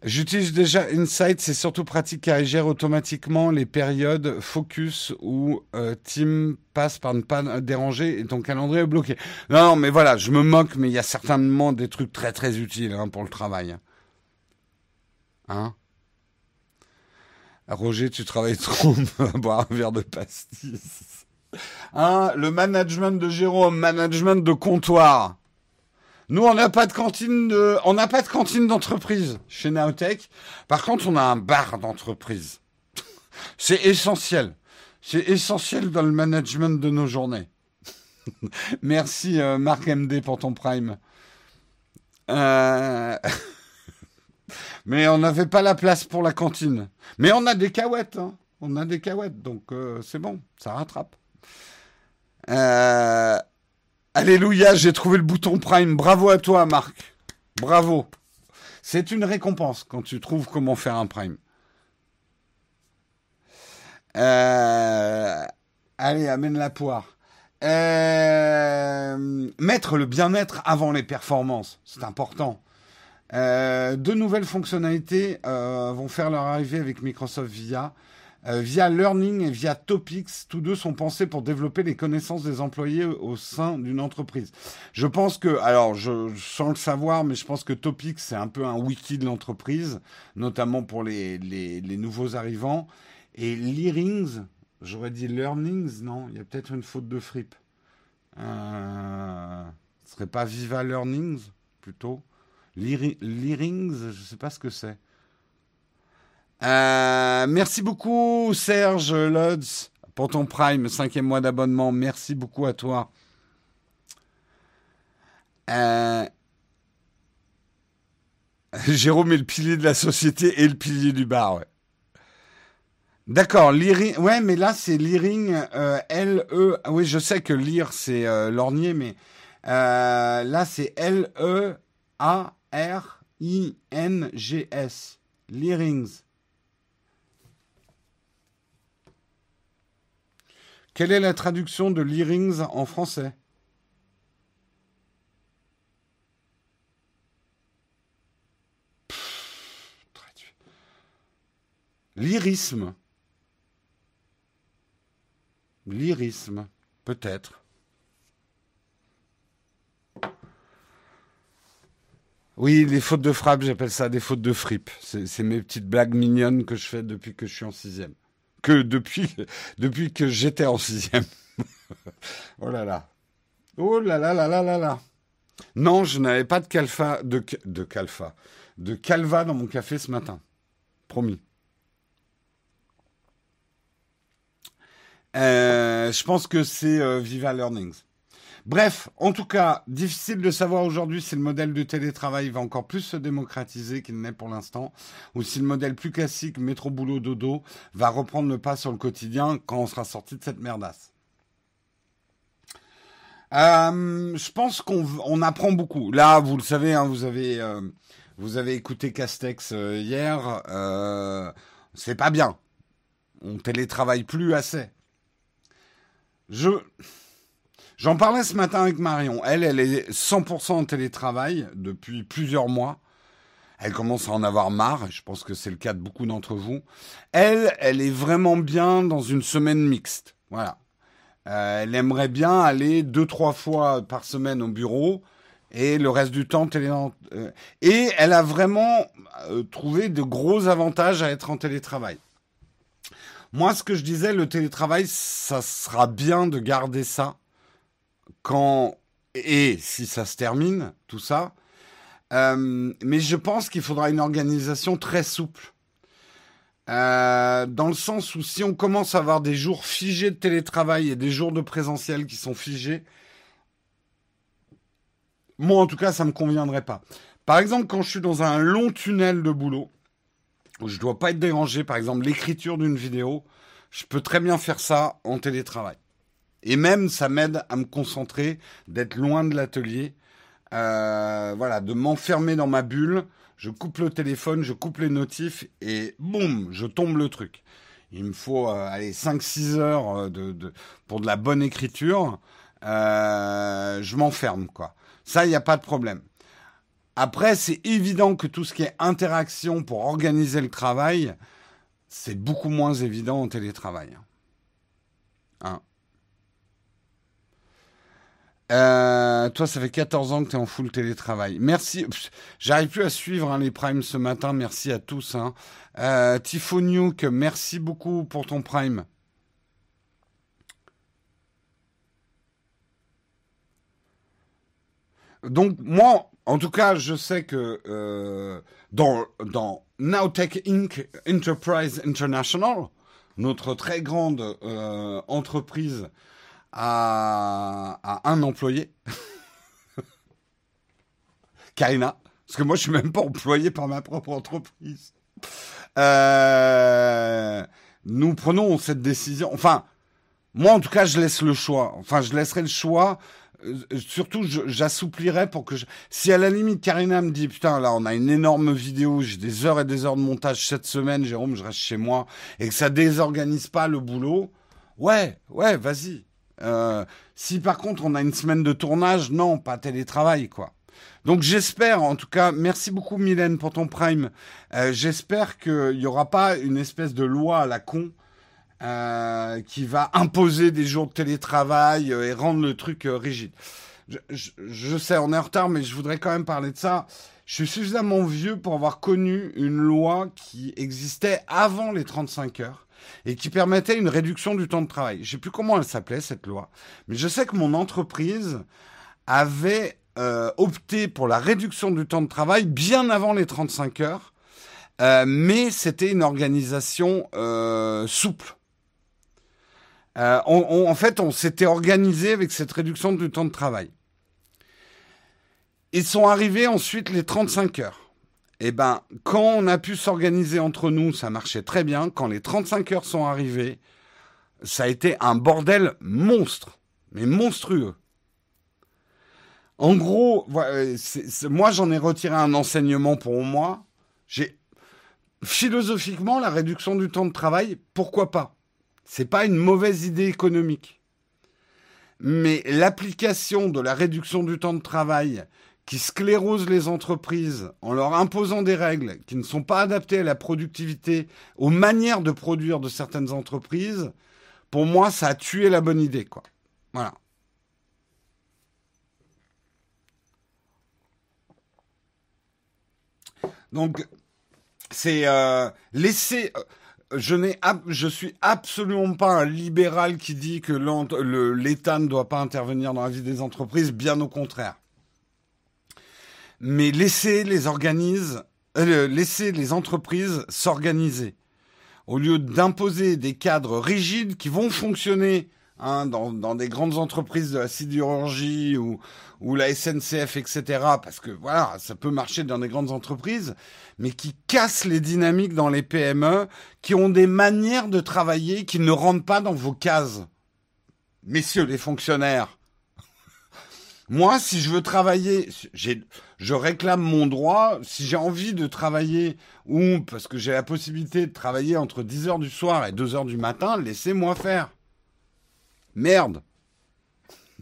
J'utilise déjà Insight, c'est surtout pratique car il gère automatiquement les périodes focus où euh, Team passe par ne pas déranger et ton calendrier est bloqué. Non, mais voilà, je me moque, mais il y a certainement des trucs très très utiles hein, pour le travail. Hein? Roger, tu travailles trop, boire un verre de pastis. Hein, le management de Jérôme, management de comptoir. Nous, on n'a pas de cantine de, on n'a pas de cantine d'entreprise chez Naotech. Par contre, on a un bar d'entreprise. C'est essentiel. C'est essentiel dans le management de nos journées. Merci euh, Marc MD pour ton prime. Euh, mais on n'avait pas la place pour la cantine. Mais on a des cahuètes. Hein. On a des cahuètes, donc euh, c'est bon, ça rattrape. Euh... Alléluia, j'ai trouvé le bouton Prime. Bravo à toi, Marc. Bravo. C'est une récompense quand tu trouves comment faire un Prime. Euh, allez, amène la poire. Mettre le bien-être avant les performances, c'est important. Euh, deux nouvelles fonctionnalités vont faire leur arrivée avec Microsoft VIA. Euh, via Learning et via Topics, tous deux sont pensés pour développer les connaissances des employés au sein d'une entreprise. Je pense que, alors, je, sans le savoir, mais je pense que Topics, c'est un peu un wiki de l'entreprise, notamment pour les, les, les, nouveaux arrivants. Et Learnings, j'aurais dit Learnings, non, il y a peut-être une faute de fripe. Euh, ce serait pas Viva Learnings, plutôt Learings, je ne sais pas ce que c'est. Euh, merci beaucoup Serge Lodz pour ton Prime, cinquième mois d'abonnement. Merci beaucoup à toi. Euh... Jérôme est le pilier de la société et le pilier du bar. D'accord, Learing. Ouais, mais là c'est Learing euh, L E. Oui, je sais que lire c'est euh, lorgnier, mais là c'est L R I N G S. Learings. Quelle est la traduction de Learings en français? Lyrisme. Lyrisme, peut-être. Oui, les fautes de frappe, j'appelle ça des fautes de fripe. C'est mes petites blagues mignonnes que je fais depuis que je suis en sixième que depuis, que j'étais en sixième. oh là là. Oh là là là là là là. Non, je n'avais pas de calfa, de, de calfa, de calva dans mon café ce matin. Promis. Euh, je pense que c'est euh, Viva Learnings. Bref, en tout cas, difficile de savoir aujourd'hui si le modèle de télétravail va encore plus se démocratiser qu'il n'est pour l'instant, ou si le modèle plus classique métro boulot dodo va reprendre le pas sur le quotidien quand on sera sorti de cette merdasse. Euh, je pense qu'on apprend beaucoup. Là, vous le savez, hein, vous avez euh, vous avez écouté Castex euh, hier. c'est pas bien. On télétravaille plus assez. Je J'en parlais ce matin avec Marion. Elle, elle est 100% en télétravail depuis plusieurs mois. Elle commence à en avoir marre, je pense que c'est le cas de beaucoup d'entre vous. Elle, elle est vraiment bien dans une semaine mixte. Voilà. Euh, elle aimerait bien aller deux, trois fois par semaine au bureau et le reste du temps télé. Euh, et elle a vraiment euh, trouvé de gros avantages à être en télétravail. Moi, ce que je disais, le télétravail, ça sera bien de garder ça quand et si ça se termine, tout ça. Euh, mais je pense qu'il faudra une organisation très souple. Euh, dans le sens où si on commence à avoir des jours figés de télétravail et des jours de présentiel qui sont figés, moi en tout cas ça me conviendrait pas. Par exemple quand je suis dans un long tunnel de boulot où je dois pas être dérangé, par exemple l'écriture d'une vidéo, je peux très bien faire ça en télétravail. Et même, ça m'aide à me concentrer, d'être loin de l'atelier. Euh, voilà, de m'enfermer dans ma bulle. Je coupe le téléphone, je coupe les notifs et boum, je tombe le truc. Il me faut euh, aller 5-6 heures euh, de, de, pour de la bonne écriture. Euh, je m'enferme, quoi. Ça, il n'y a pas de problème. Après, c'est évident que tout ce qui est interaction pour organiser le travail, c'est beaucoup moins évident en télétravail. Hein. Euh, toi, ça fait 14 ans que tu es en full télétravail. Merci. J'arrive plus à suivre hein, les primes ce matin. Merci à tous. Hein. Euh, merci beaucoup pour ton prime. Donc, moi, en tout cas, je sais que euh, dans, dans Nowtech Inc. Enterprise International, notre très grande entreprise à, un employé. Karina. Parce que moi, je suis même pas employé par ma propre entreprise. Euh, nous prenons cette décision. Enfin, moi, en tout cas, je laisse le choix. Enfin, je laisserai le choix. Euh, surtout, j'assouplirai pour que... Si à la limite, Karina me dit, putain, là, on a une énorme vidéo, j'ai des heures et des heures de montage cette semaine, Jérôme, je reste chez moi, et que ça désorganise pas le boulot, ouais, ouais, vas-y. Euh, si par contre on a une semaine de tournage, non, pas télétravail, quoi. Donc j'espère, en tout cas, merci beaucoup Mylène pour ton prime. Euh, j'espère qu'il n'y aura pas une espèce de loi à la con euh, qui va imposer des jours de télétravail et rendre le truc rigide. Je, sais, on est en retard, mais je voudrais quand même parler de ça. Je suis suffisamment vieux pour avoir connu une loi qui existait avant les 35 heures et qui permettait une réduction du temps de travail. Je ne sais plus comment elle s'appelait cette loi, mais je sais que mon entreprise avait euh, opté pour la réduction du temps de travail bien avant les 35 heures, euh, mais c'était une organisation euh, souple. en fait, on s'était organisé avec cette réduction du temps de travail. Ils sont arrivés ensuite les 35 heures eh ben, quand on a pu s'organiser entre nous, ça marchait très bien. Quand les 35 heures sont arrivées, ça a été un bordel monstre, mais monstrueux. En gros, moi j'en ai retiré un enseignement pour moi. J'ai philosophiquement la réduction du temps de travail, pourquoi pas? C'est pas une mauvaise idée économique. Mais l'application de la réduction du temps de travail qui sclérosent les entreprises en leur imposant des règles qui ne sont pas adaptées à la productivité, aux manières de produire de certaines entreprises, pour moi, ça a tué la bonne idée, quoi. Voilà. Donc, c'est euh, laisser. Euh, je n'ai, je suis absolument pas un libéral qui dit que l'État ne doit pas intervenir dans la vie des entreprises. Bien au contraire mais organises, euh, les entreprises s'organiser au lieu d'imposer des cadres rigides qui vont fonctionner hein, dans, dans, des grandes entreprises de la sidérurgie ou, ou la SNCF, etc. Parce que voilà, ça peut marcher dans des grandes entreprises, mais qui cassent les dynamiques dans les PME, qui ont des manières de travailler qui ne rentrent pas dans vos cases. Messieurs les fonctionnaires, moi, si je veux travailler, je réclame mon droit. Si j'ai envie de travailler, ou parce que j'ai la possibilité de travailler entre 10 heures du soir et 2 heures du matin, laissez-moi faire. Merde.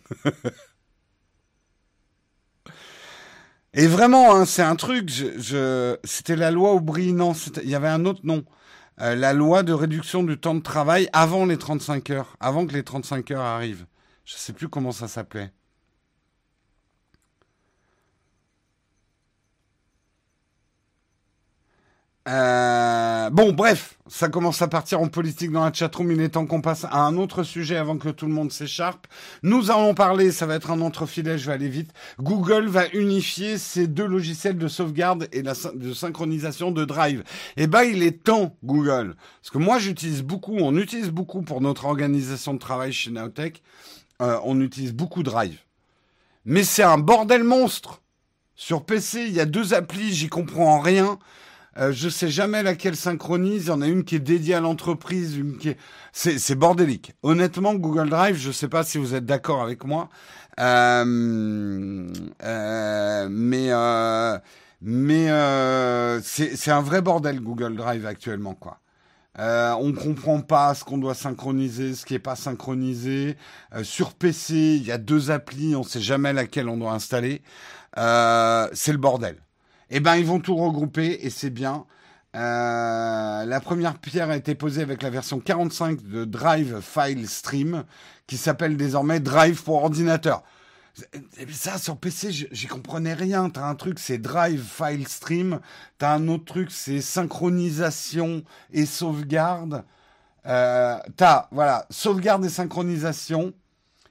et vraiment, hein, c'est un truc. C'était la loi Aubry, non, il y avait un autre nom. Euh, la loi de réduction du temps de travail avant les 35 heures, avant que les 35 heures arrivent. Je ne sais plus comment ça s'appelait. Euh, bon, bref, ça commence à partir en politique dans la chatroom. Il est temps qu'on passe à un autre sujet avant que tout le monde s'écharpe. Nous allons parler, ça va être un entrefilet, je vais aller vite. Google va unifier ses deux logiciels de sauvegarde et de synchronisation de Drive. Eh ben, il est temps, Google. Parce que moi, j'utilise beaucoup, on utilise beaucoup pour notre organisation de travail chez Nowtech. Euh, on utilise beaucoup Drive. Mais c'est un bordel monstre. Sur PC, il y a deux applis, j'y comprends rien. Euh, je sais jamais laquelle synchronise. Il y en a une qui est dédiée à l'entreprise, une qui est... C'est, bordélique. Honnêtement, Google Drive, je sais pas si vous êtes d'accord avec moi, euh, euh, mais mais c'est, un vrai bordel Google Drive actuellement, quoi. Euh, on comprend pas ce qu'on doit synchroniser, ce qui est pas synchronisé. Euh, sur PC, il y a deux applis, on sait jamais laquelle on doit installer. Euh, c'est le bordel. Eh ben, ils vont tout regrouper et c'est bien. Euh, la première pierre a été posée avec la version 45 de Drive File Stream, qui s'appelle désormais Drive pour ordinateur. Ça, sur PC, j'y comprenais rien. T'as un truc, c'est Drive File Stream. T'as un autre truc, c'est synchronisation et sauvegarde. Euh, t'as, voilà, sauvegarde et synchronisation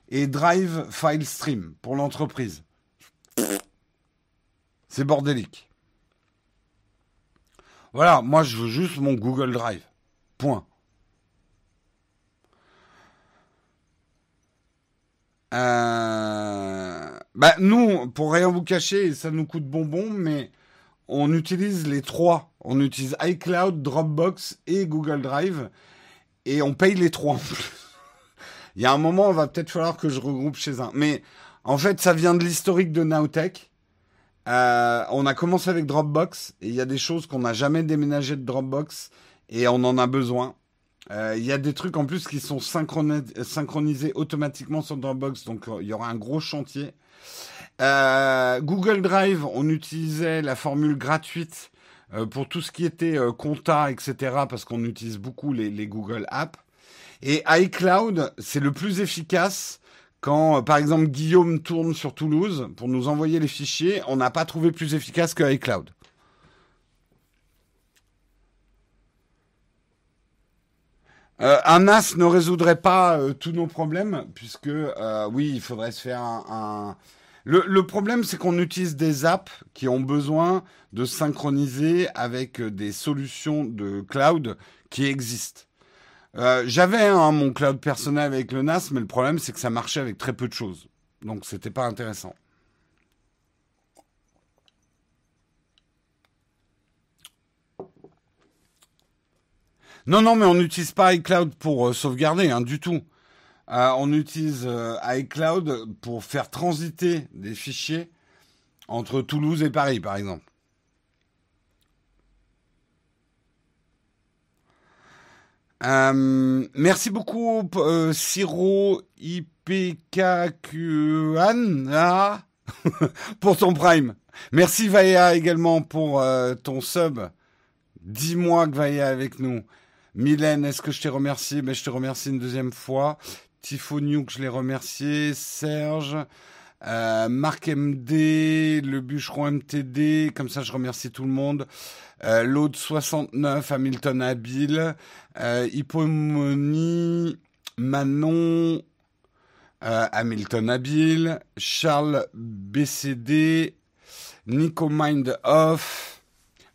et Drive File Stream pour l'entreprise. C'est bordélique. Voilà, moi je veux juste mon Google Drive. Point. Euh, bah, nous, pour rien vous cacher, ça nous coûte bonbon, mais on utilise les trois. On utilise iCloud, Dropbox et Google Drive. Et on paye les trois. il y a un moment, on va peut-être falloir que je regroupe chez un. Mais en fait, ça vient de l'historique de Nowtech. Euh, on a commencé avec Dropbox et il y a des choses qu'on n'a jamais déménagées de Dropbox et on en a besoin. Euh, il y a des trucs en plus qui sont synchronisés automatiquement sur Dropbox, donc euh, il y aura un gros chantier. Google Drive, on utilisait la formule gratuite pour tout ce qui était compta, etc., parce qu'on utilise beaucoup les Google Apps. Et iCloud, c'est le plus efficace quand, par exemple, Guillaume tourne sur Toulouse pour nous envoyer les fichiers, on n'a pas trouvé plus efficace que iCloud. Euh, un NAS ne résoudrait pas euh, tous nos problèmes, puisque euh, oui, il faudrait se faire un. Le, problème, c'est qu'on utilise des apps qui ont besoin de synchroniser avec des solutions de cloud qui existent. Euh, j'avais hein, mon cloud personnel avec le NAS, mais le problème c'est que ça marchait avec très peu de choses. Donc c'était pas intéressant. Non, non, mais on n'utilise pas iCloud pour euh, sauvegarder, hein, du tout. Euh, on utilise iCloud pour faire transiter des fichiers entre Toulouse et Paris, par exemple. Euh, merci beaucoup, euh, Siro IPKQAN, ah, pour ton prime. Merci Vaya également pour euh, ton sub. Dis-moi que Vaya avec nous. Mylène, est-ce que je t'ai remercié? Ben, je te remercie une deuxième fois. Tifo que je l'ai remercié. Serge, euh, Marc MD, le bûcheron MTD, comme ça je remercie tout le monde. Euh, L'autre 69, Hamilton Habile, euh, Manon, euh, Hamilton Habile, Charles BCD, Nico Mind Off,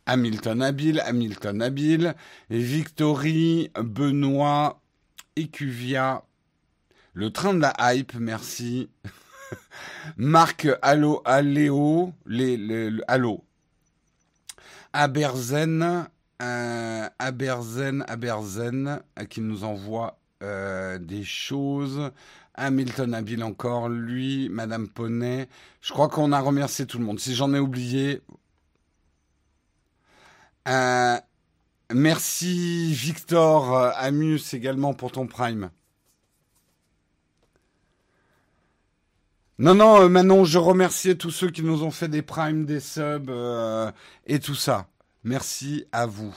Hamilton Habile, Hamilton Habile, Victory, Benoît, Ecuvia, le train de la hype, merci. Marc Allo Aléo, les, les, Allo. Aberzen, euh, Aberzen, Aberzen, qui nous envoie euh, des choses. Hamilton Habile encore, lui, Madame Poney. Je crois qu'on a remercié tout le monde. Si j'en ai oublié. Euh, merci Victor Amus également pour ton prime. Non, non, euh, Manon, je remercie tous ceux qui nous ont fait des primes, des subs euh, et tout ça. Merci à vous.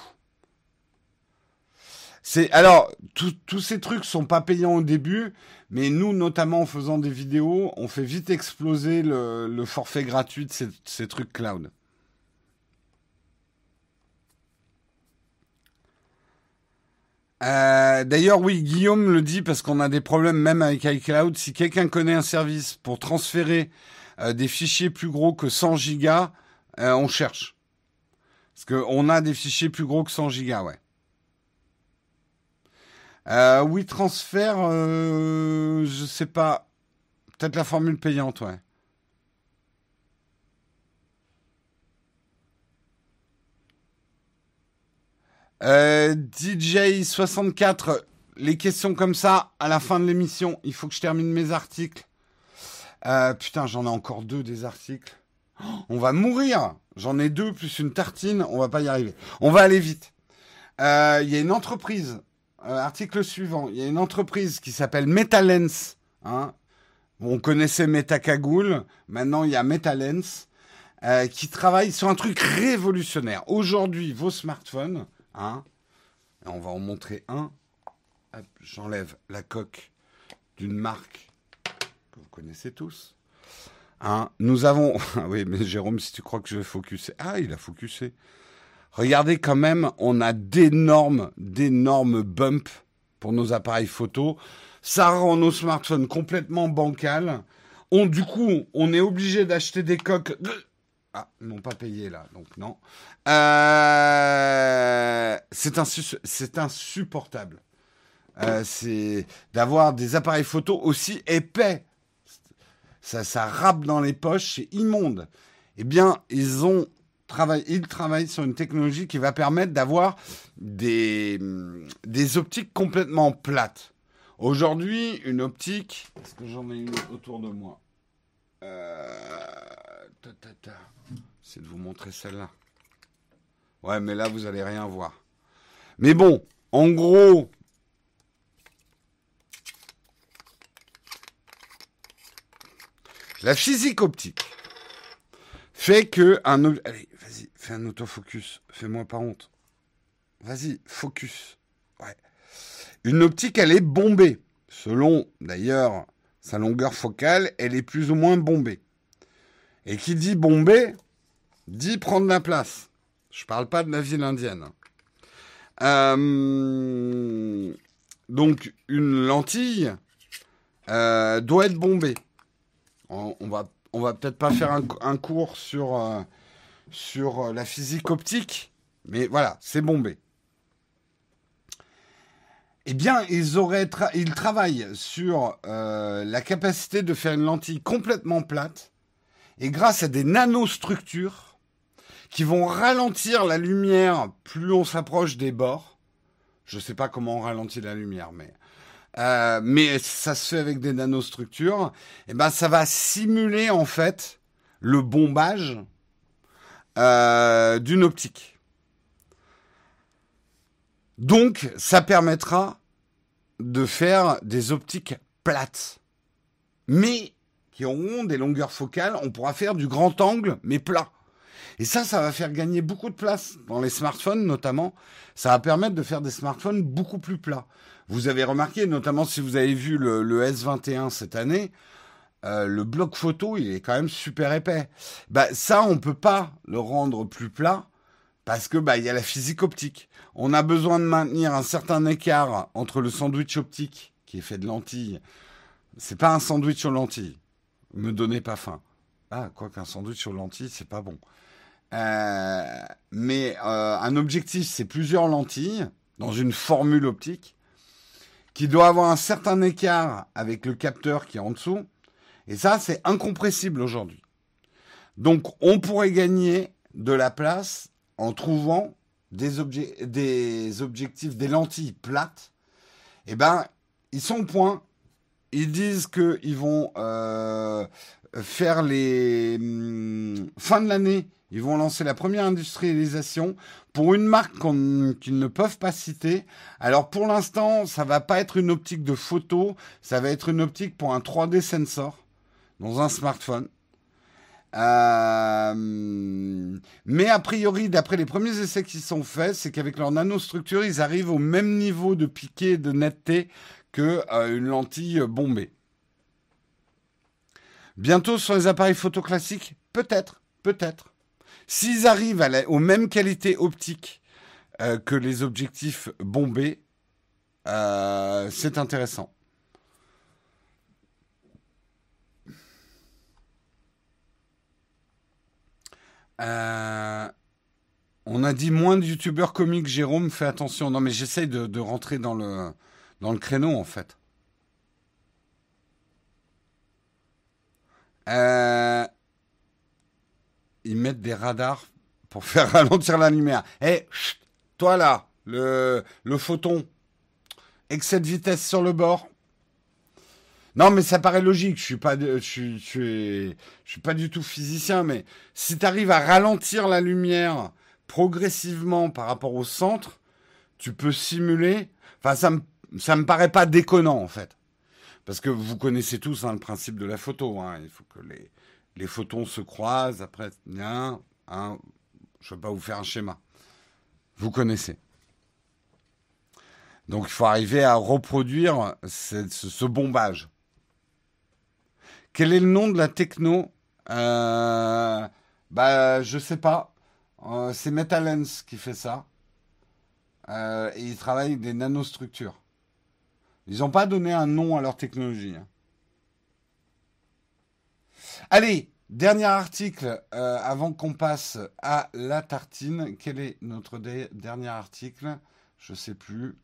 C'est alors tous ces trucs sont pas payants au début, mais nous, notamment en faisant des vidéos, on fait vite exploser le, forfait gratuit de ces trucs cloud. Euh, d'ailleurs, oui, Guillaume le dit parce qu'on a des problèmes même avec iCloud. Si quelqu'un connaît un service pour transférer euh, des fichiers plus gros que 100 gigas, euh, on cherche. Parce qu'on a des fichiers plus gros que 100 gigas, ouais. oui, transfert, je sais pas. Peut-être la formule payante, ouais. Euh, DJ64, les questions comme ça, à la fin de l'émission, il faut que je termine mes articles. Euh, putain, j'en ai encore deux des articles. Oh, on va mourir J'en ai deux plus une tartine, on va pas y arriver. On va aller vite. Euh, il y a une entreprise, article suivant, il y a une entreprise qui s'appelle Metalens. Hein. On connaissait Metacagoule, maintenant il y a Metalens qui travaille sur un truc révolutionnaire. Aujourd'hui, vos smartphones, on va en montrer un. J'enlève la coque d'une marque que vous connaissez tous. Nous avons. Ah oui, mais Jérôme, si tu crois que je vais focuser. Ah, il a focusé. Regardez quand même, on a d'énormes, d'énormes bumps pour nos appareils photo. Ça rend nos smartphones complètement bancals. On, du coup, on est obligé d'acheter des coques. Ah, ils n'ont pas payé là, donc non. Euh, c'est insupportable. Euh, c'est d'avoir des appareils photo aussi épais. Ça, ça dans les poches, c'est immonde. Eh bien, ils ont il travaille sur une technologie qui va permettre d'avoir des, des optiques complètement plates. Aujourd'hui, une optique, est-ce que j'en ai une autour de moi? Euh, C'est de vous montrer celle-là. Ouais, mais là, vous allez rien voir. Mais bon, en gros, la physique optique fait que un allez, vas-y, fais un autofocus, fais-moi pas honte. Vas-y, focus. Ouais. Une optique, elle est bombée. Selon d'ailleurs sa longueur focale, elle est plus ou moins bombée. Et qui dit bombée, dit prendre la place. Je parle pas de la ville indienne. Euh, donc une lentille euh, doit être bombée. On, on va peut-être pas faire un, cours sur, euh, la physique optique, mais voilà, c'est bombé. Eh bien, ils, auraient ils travaillent sur la capacité de faire une lentille complètement plate, et grâce à des nanostructures qui vont ralentir la lumière plus on s'approche des bords. Je ne sais pas comment on ralentit la lumière, mais euh, mais ça se fait avec des nanostructures, et eh ben ça va simuler en fait le bombage euh, d'une optique. Donc ça permettra de faire des optiques plates, mais qui auront des longueurs focales. On pourra faire du grand angle, mais plat. Et ça, ça va faire gagner beaucoup de place dans les smartphones notamment. Ça va permettre de faire des smartphones beaucoup plus plats. Vous avez remarqué, notamment si vous avez vu le, S21 cette année, euh, le bloc photo, il est quand même super épais. Bah, ça, on peut pas le rendre plus plat parce que bah il y a la physique optique. On a besoin de maintenir un certain écart entre le sandwich optique qui est fait de lentilles. C'est pas un sandwich aux lentilles. Me donnez pas faim. Ah, quoi qu'un sandwich aux lentilles, c'est pas bon. Euh, mais euh, un objectif, c'est plusieurs lentilles dans une formule optique qui doit avoir un certain écart avec le capteur qui est en dessous. Et ça, c'est incompressible aujourd'hui. Donc, on pourrait gagner de la place en trouvant des, des objectifs, des lentilles plates. Eh ben, ils sont au point. Ils disent qu'ils vont euh, faire les hum, fin de l'année ils vont lancer la première industrialisation pour une marque qu'ils ne peuvent pas citer. Alors pour l'instant, ça va pas être une optique de photo, ça va être une optique pour un 3D sensor dans un smartphone. Euh, mais a priori, d'après les premiers essais qui sont faits, c'est qu'avec leur nanostructure, ils arrivent au même niveau de piqué de netteté que euh, une lentille bombée. Bientôt sur les appareils photo classiques Peut-être, peut-être. S'ils arrivent aux mêmes qualités optiques euh, que les objectifs bombés, euh, c'est intéressant. Euh, on a dit moins de youtubeurs comiques, Jérôme, fais attention. Non, mais j'essaye de, rentrer dans le, dans le créneau, en fait. Euh, ils mettent des radars pour faire ralentir la lumière. Eh, toi là, le, le photon, excès de vitesse sur le bord. Non, mais ça paraît logique. Je suis pas, je, je, je suis pas du tout physicien, mais si tu arrives à ralentir la lumière progressivement par rapport au centre, tu peux simuler. Enfin, ça me, ça me paraît pas déconnant, en fait. Parce que vous connaissez tous hein, le principe de la photo. Hein. Il faut que les, les photons se croisent. Après, hein, je ne vais pas vous faire un schéma. Vous connaissez. Donc, il faut arriver à reproduire ce, bombage. Quel est le nom de la techno euh, Bah, je sais pas. Euh, c'est Metalens qui fait ça. Euh, travaillent avec des nanostructures. Ils n'ont pas donné un nom à leur technologie. Hein. Allez, dernier article euh, avant qu'on passe à la tartine. Quel est notre dernier article? Je ne sais plus.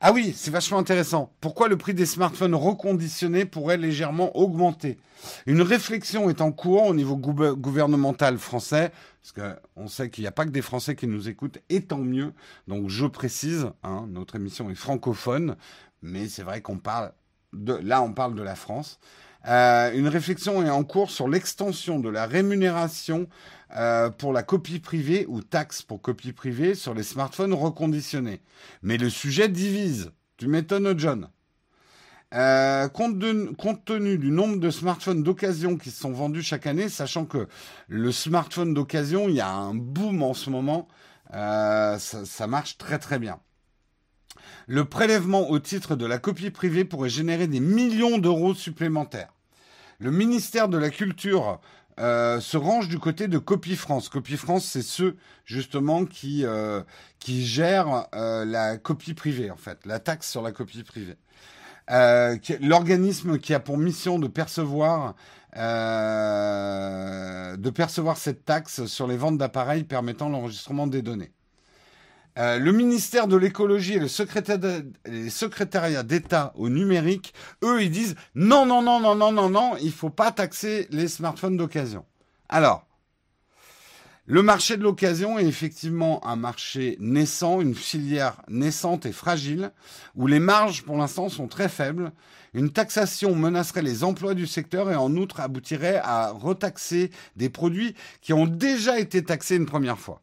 Ah oui, c'est vachement intéressant. Pourquoi le prix des smartphones reconditionnés pourrait légèrement augmenter? Une réflexion est en cours au niveau gouvernemental français, parce qu'on sait qu'il n'y a pas que des Français qui nous écoutent, et tant mieux. Donc je précise, hein, notre émission est francophone, mais c'est vrai qu'on parle de... Là, on parle de la France. Euh, une réflexion est en cours sur l'extension de la rémunération euh, pour la copie privée ou taxe pour copie privée sur les smartphones reconditionnés. Mais le sujet divise. Tu m'étonnes, John. Euh, compte, tenu du nombre de smartphones d'occasion qui sont vendus chaque année, sachant que le smartphone d'occasion, il y a un boom en ce moment, ça, ça, marche très très bien. Le prélèvement au titre de la copie privée pourrait générer des millions d'euros supplémentaires. Le ministère de la Culture euh, se range du côté de Copie France. Copie France, c'est ceux justement qui euh, gèrent euh, la copie privée en fait, la taxe sur la copie privée. L'organisme qui a pour mission de percevoir cette taxe sur les ventes d'appareils permettant l'enregistrement des données. Euh, le ministère de l'écologie et le secrétariat d'État au numérique, eux, ils disent non, non, non, non, non, non, non, il faut pas taxer les smartphones d'occasion. Alors, le marché de l'occasion est effectivement un marché naissant, une filière naissante et fragile, où les marges pour l'instant sont très faibles. Une taxation menacerait les emplois du secteur et en outre aboutirait à retaxer des produits qui ont déjà été taxés une première fois.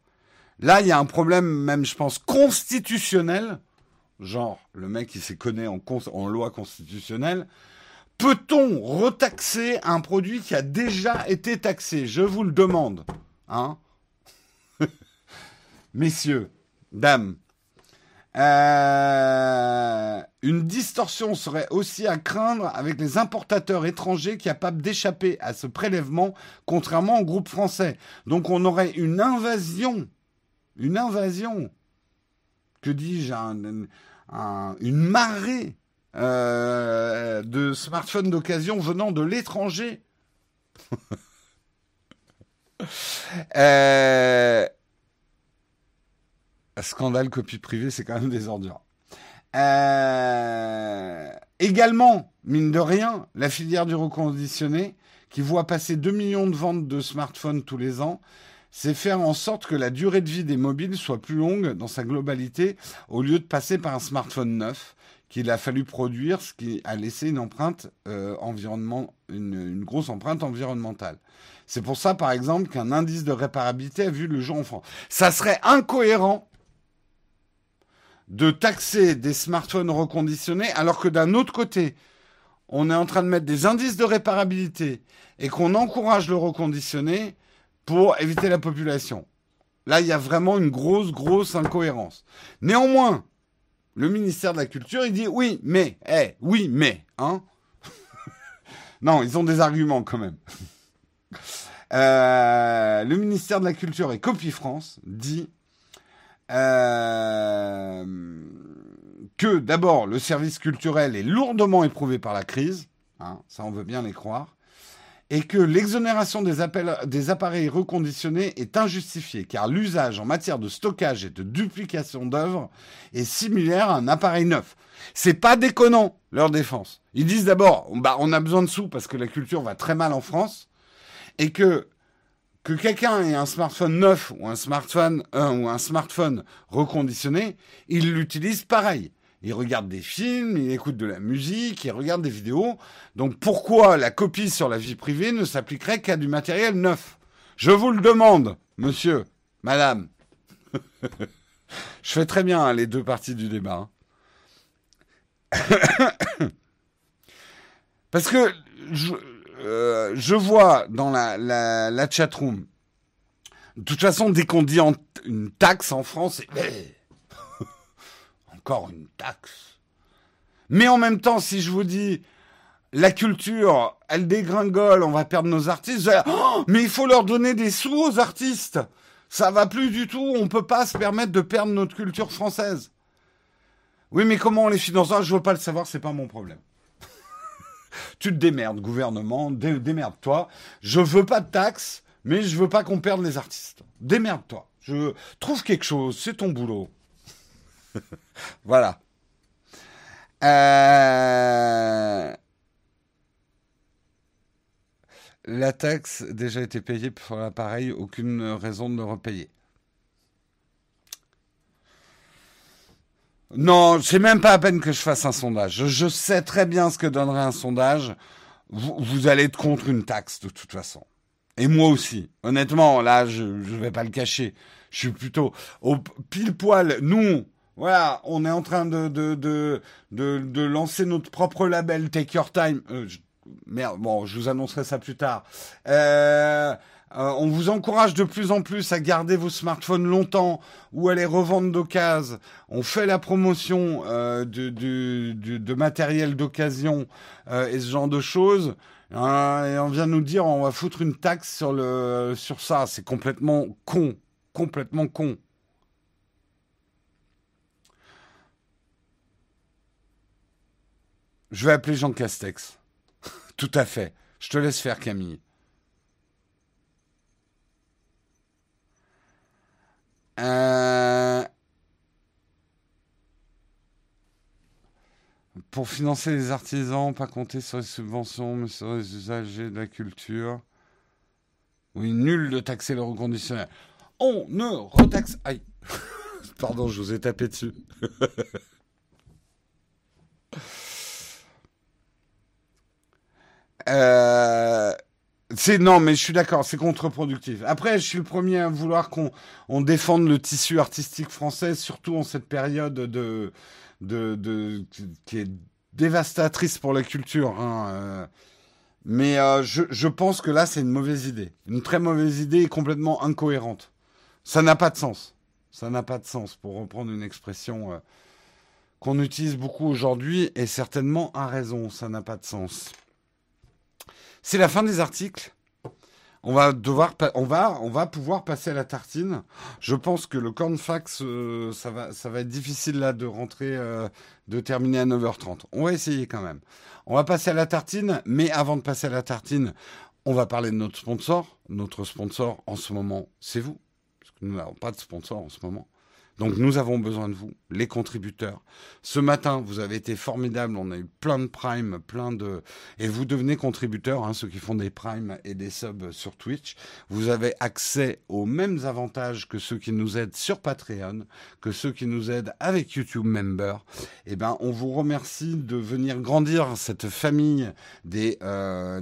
Là, il y a un problème, même, je pense, constitutionnel. Genre, le mec, il s'y connaît en, en loi constitutionnelle. Peut-on retaxer un produit qui a déjà été taxé? Je vous le demande. Hein Messieurs, dames. Euh, une distorsion serait aussi à craindre avec les importateurs étrangers capables d'échapper à ce prélèvement, contrairement au groupe français. Donc on aurait une invasion une invasion, que dis-je, une marée euh, de smartphones d'occasion venant de l'étranger. euh, scandale copie privée, c'est quand même des. Euh, également, mine de rien, la filière du reconditionné, qui voit passer 2 millions de ventes de smartphones tous les ans, c'est faire en sorte que la durée de vie des mobiles soit plus longue dans sa globalité, au lieu de passer par un smartphone neuf qu'il a fallu produire, ce qui a laissé une empreinte euh, environnement, une, grosse empreinte environnementale. C'est pour ça, par exemple, qu'un indice de réparabilité a vu le jour en France. Ça serait incohérent de taxer des smartphones reconditionnés, alors que d'un autre côté, on est en train de mettre des indices de réparabilité et qu'on encourage le reconditionné pour éviter la population. Là, il y a vraiment une grosse, grosse incohérence. Néanmoins, le ministère de la Culture, il dit oui, mais, eh, oui, mais, hein. non, ils ont des arguments quand même. Euh, le ministère de la Culture et Copie France dit euh, que d'abord le service culturel est lourdement éprouvé par la crise, hein, ça on veut bien les croire, et que l'exonération des, appareils reconditionnés est injustifiée, car l'usage en matière de stockage et de duplication d'œuvres est similaire à un appareil neuf. C'est pas déconnant, leur défense. Ils disent d'abord, bah, on a besoin de sous parce que la culture va très mal en France, et que que quelqu'un ait un smartphone neuf ou un smartphone euh, ou un smartphone reconditionné, il l'utilise pareil il regarde des films, il écoute de la musique, il regarde des vidéos. Donc pourquoi la copie sur la vie privée ne s'appliquerait qu'à du matériel neuf? Je vous le demande, monsieur, madame. Je fais très bien hein, les deux parties du débat. Hein. Parce que je, euh, je, vois dans la, la, la chatroom, de toute façon, dès qu'on dit une taxe en France, c'est... Encore une taxe. Mais en même temps, si je vous dis la culture, elle dégringole, on va perdre nos artistes. Oh, mais il faut leur donner des sous aux artistes. Ça va plus du tout. On peut pas se permettre de perdre notre culture française. Oui, mais comment on les finance? Ah, Je veux pas le savoir, c'est pas mon problème. tu te démerdes, gouvernement, démerde-toi. Je veux pas de taxes, mais je veux pas qu'on perde les artistes. Démerde-toi. Je trouve quelque chose, c'est ton boulot. voilà. Euh... La taxe déjà été payée pour l'appareil, aucune raison de le repayer. Non, c'est même pas à peine que je fasse un sondage. Je, sais très bien ce que donnerait un sondage. Vous, allez être contre une taxe de toute façon. Et moi aussi. Honnêtement, là, je ne vais pas le cacher. Je suis plutôt au pile poil. Nous, voilà, on est en train de de, de, de, lancer notre propre label Take Your Time. Euh, merde, bon, je vous annoncerai ça plus tard. Euh, euh, on vous encourage de plus en plus à garder vos smartphones longtemps ou à les revendre d'occasion. On fait la promotion euh, de, de, de, matériel d'occasion euh, et ce genre de choses. Hein, et on vient nous dire on va foutre une taxe sur, le, sur ça. C'est complètement con. Complètement con. Je vais appeler Jean Castex. Tout à fait. Je te laisse faire, Camille. Euh, pour financer les artisans, pas compter sur les subventions, mais sur les usagers de la culture. Oui, nul de taxer le reconditionnel. On ne retaxe. Aïe. Pardon, je vous ai tapé dessus. Euh, c'est non, mais je suis d'accord, c'est contre-productif. Après, je suis le premier à vouloir qu'on on défende le tissu artistique français, surtout en cette période de, de, de qui est dévastatrice pour la culture. Hein. Euh. Mais euh, je, je pense que là, c'est une mauvaise idée, une très mauvaise idée et complètement incohérente. Ça n'a pas de sens. Ça n'a pas de sens, pour reprendre une expression qu'on utilise beaucoup aujourd'hui, et certainement à raison, ça n'a pas de sens. C'est la fin des articles. On va pouvoir passer à la tartine. Je pense que le cornfax, euh, ça va, être difficile de rentrer, euh, de terminer à 9h30. On va essayer quand même. On va passer à la tartine, mais avant de passer à la tartine, on va parler de notre sponsor. Notre sponsor en ce moment, c'est vous, parce que nous n'avons pas de sponsor en ce moment. Donc nous avons besoin de vous, les contributeurs. Ce matin, vous avez été formidables, on a eu plein de primes, plein de... Et vous devenez contributeurs, hein, ceux qui font des primes et des subs sur Twitch. Vous avez accès aux mêmes avantages que ceux qui nous aident sur Patreon, que ceux qui nous aident avec YouTube Member. Eh ben, on vous remercie de venir grandir cette famille des euh,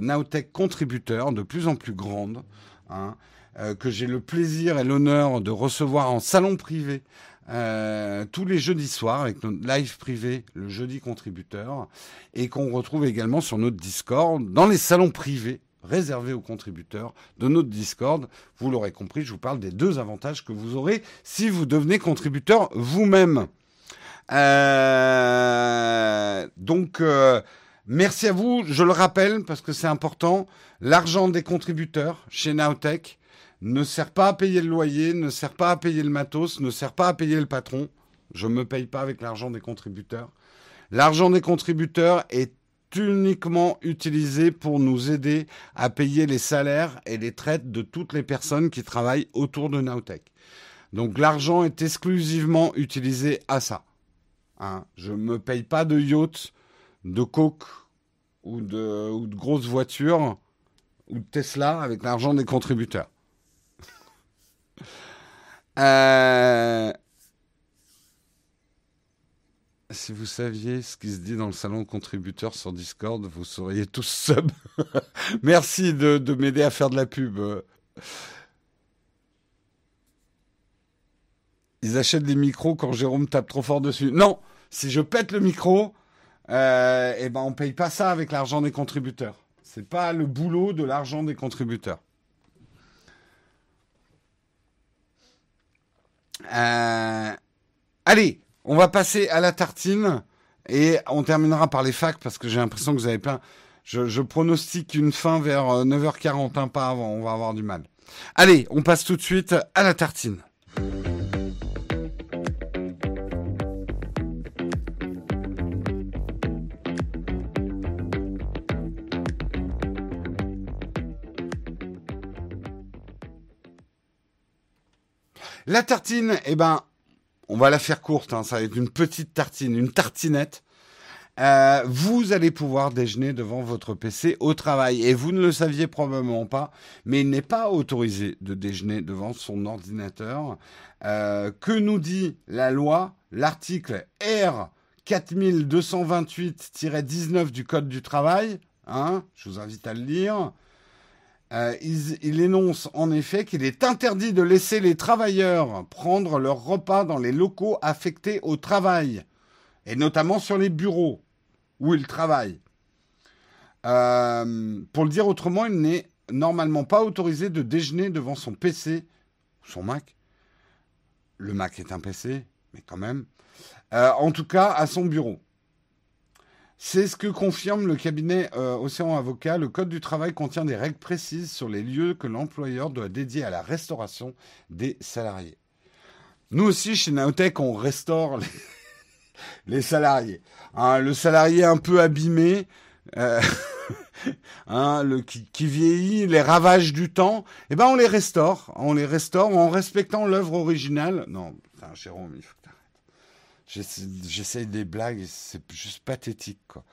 contributeurs de plus en plus grande. Hein. Euh, que j'ai le plaisir et l'honneur de recevoir en salon privé euh, tous les jeudis soirs avec notre live privé, le jeudi contributeur, et qu'on retrouve également sur notre Discord, dans les salons privés réservés aux contributeurs de notre Discord. Vous l'aurez compris, je vous parle des deux avantages que vous aurez si vous devenez contributeur vous-même. Euh, donc, euh, merci à vous. Je le rappelle parce que c'est important. L'argent des contributeurs chez Nowtech ne sert pas à payer le loyer, ne sert pas à payer le matos, ne sert pas à payer le patron. Je ne me paye pas avec l'argent des contributeurs. L'argent des contributeurs est uniquement utilisé pour nous aider à payer les salaires et les traites de toutes les personnes qui travaillent autour de Nowtech. Donc l'argent est exclusivement utilisé à ça. Hein. je ne me paye pas de yacht, de coke ou de, ou de grosses voitures ou de Tesla avec l'argent des contributeurs. Euh, si vous saviez ce qui se dit dans le salon contributeur sur Discord, vous seriez tous sub. Merci de, de m'aider à faire de la pub. Ils achètent des micros quand Jérôme tape trop fort dessus. Non, si je pète le micro, euh, eh ben on paye pas ça avec l'argent des contributeurs. C'est pas le boulot de l'argent des contributeurs. Euh, allez, on va passer à la tartine et on terminera par les facs parce que j'ai l'impression que vous avez plein. Je, pronostique une fin vers 9h40, euh, pas avant. On va avoir du mal. Allez, on passe tout de suite à la tartine. La tartine, eh ben, on va la faire courte, hein, ça va être une petite tartine, une tartinette. Euh, vous allez pouvoir déjeuner devant votre PC au travail. Et vous ne le saviez probablement pas, mais il n'est pas autorisé de déjeuner devant son ordinateur. Euh, que nous dit la loi? L'article R 4228-19 du Code du travail, hein, je vous invite à le lire. Euh, il, énonce en effet qu'il est interdit de laisser les travailleurs prendre leur repas dans les locaux affectés au travail, et notamment sur les bureaux où ils travaillent. Euh, pour le dire autrement, il n'est normalement pas autorisé de déjeuner devant son PC son Mac. Le Mac est un PC, mais quand même. Euh, en tout cas, à son bureau. C'est ce que confirme le cabinet euh, Océan Avocat. Le Code du travail contient des règles précises sur les lieux que l'employeur doit dédier à la restauration des salariés. Nous aussi, chez Naotech, on restaure les, salariés. Hein, le salarié un peu abîmé, euh, hein, qui, vieillit, les ravages du temps, eh ben on les restaure. On les restaure en respectant l'œuvre originale. Non, un Jérôme, il faut J'essaye des blagues, c'est juste pathétique, quoi.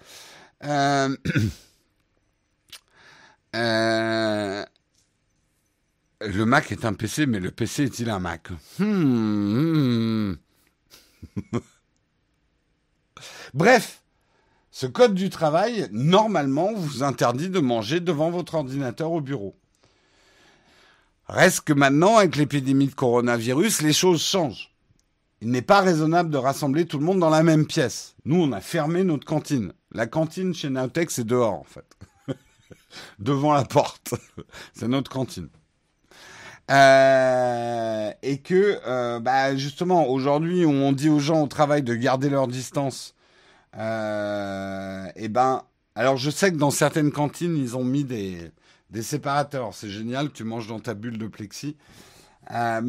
Euh, euh, le Mac est un PC, mais le PC est-il un Mac? Hmm. Bref, ce code du travail, normalement, vous interdit de manger devant votre ordinateur au bureau. Reste que maintenant, avec l'épidémie de coronavirus, les choses changent il n'est pas raisonnable de rassembler tout le monde dans la même pièce. Nous, on a fermé notre cantine. La cantine chez Naotech, c'est dehors, en fait. Devant la porte. c'est notre cantine. Euh, et que, euh, bah, justement, aujourd'hui, on dit aux gens au travail de garder leur distance. Euh, et ben, alors je sais que dans certaines cantines, ils ont mis des, des séparateurs. C'est génial, tu manges dans ta bulle de plexi. Euh,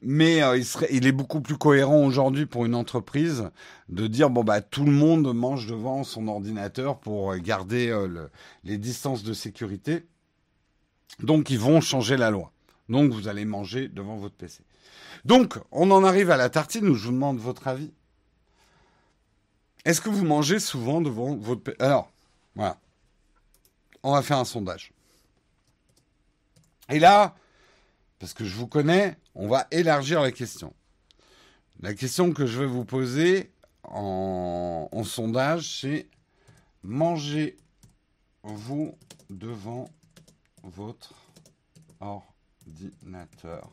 mais euh, il, est beaucoup plus cohérent aujourd'hui pour une entreprise de dire bon bah tout le monde mange devant son ordinateur pour garder euh, les distances de sécurité. Donc ils vont changer la loi. Donc vous allez manger devant votre PC. Donc on en arrive à la tartine où je vous demande votre avis. Est-ce que vous mangez souvent devant votre PC Alors voilà, on va faire un sondage. Et là, parce que je vous connais, on va élargir la question. La question que je vais vous poser en, sondage, c'est mangez-vous devant votre ordinateur?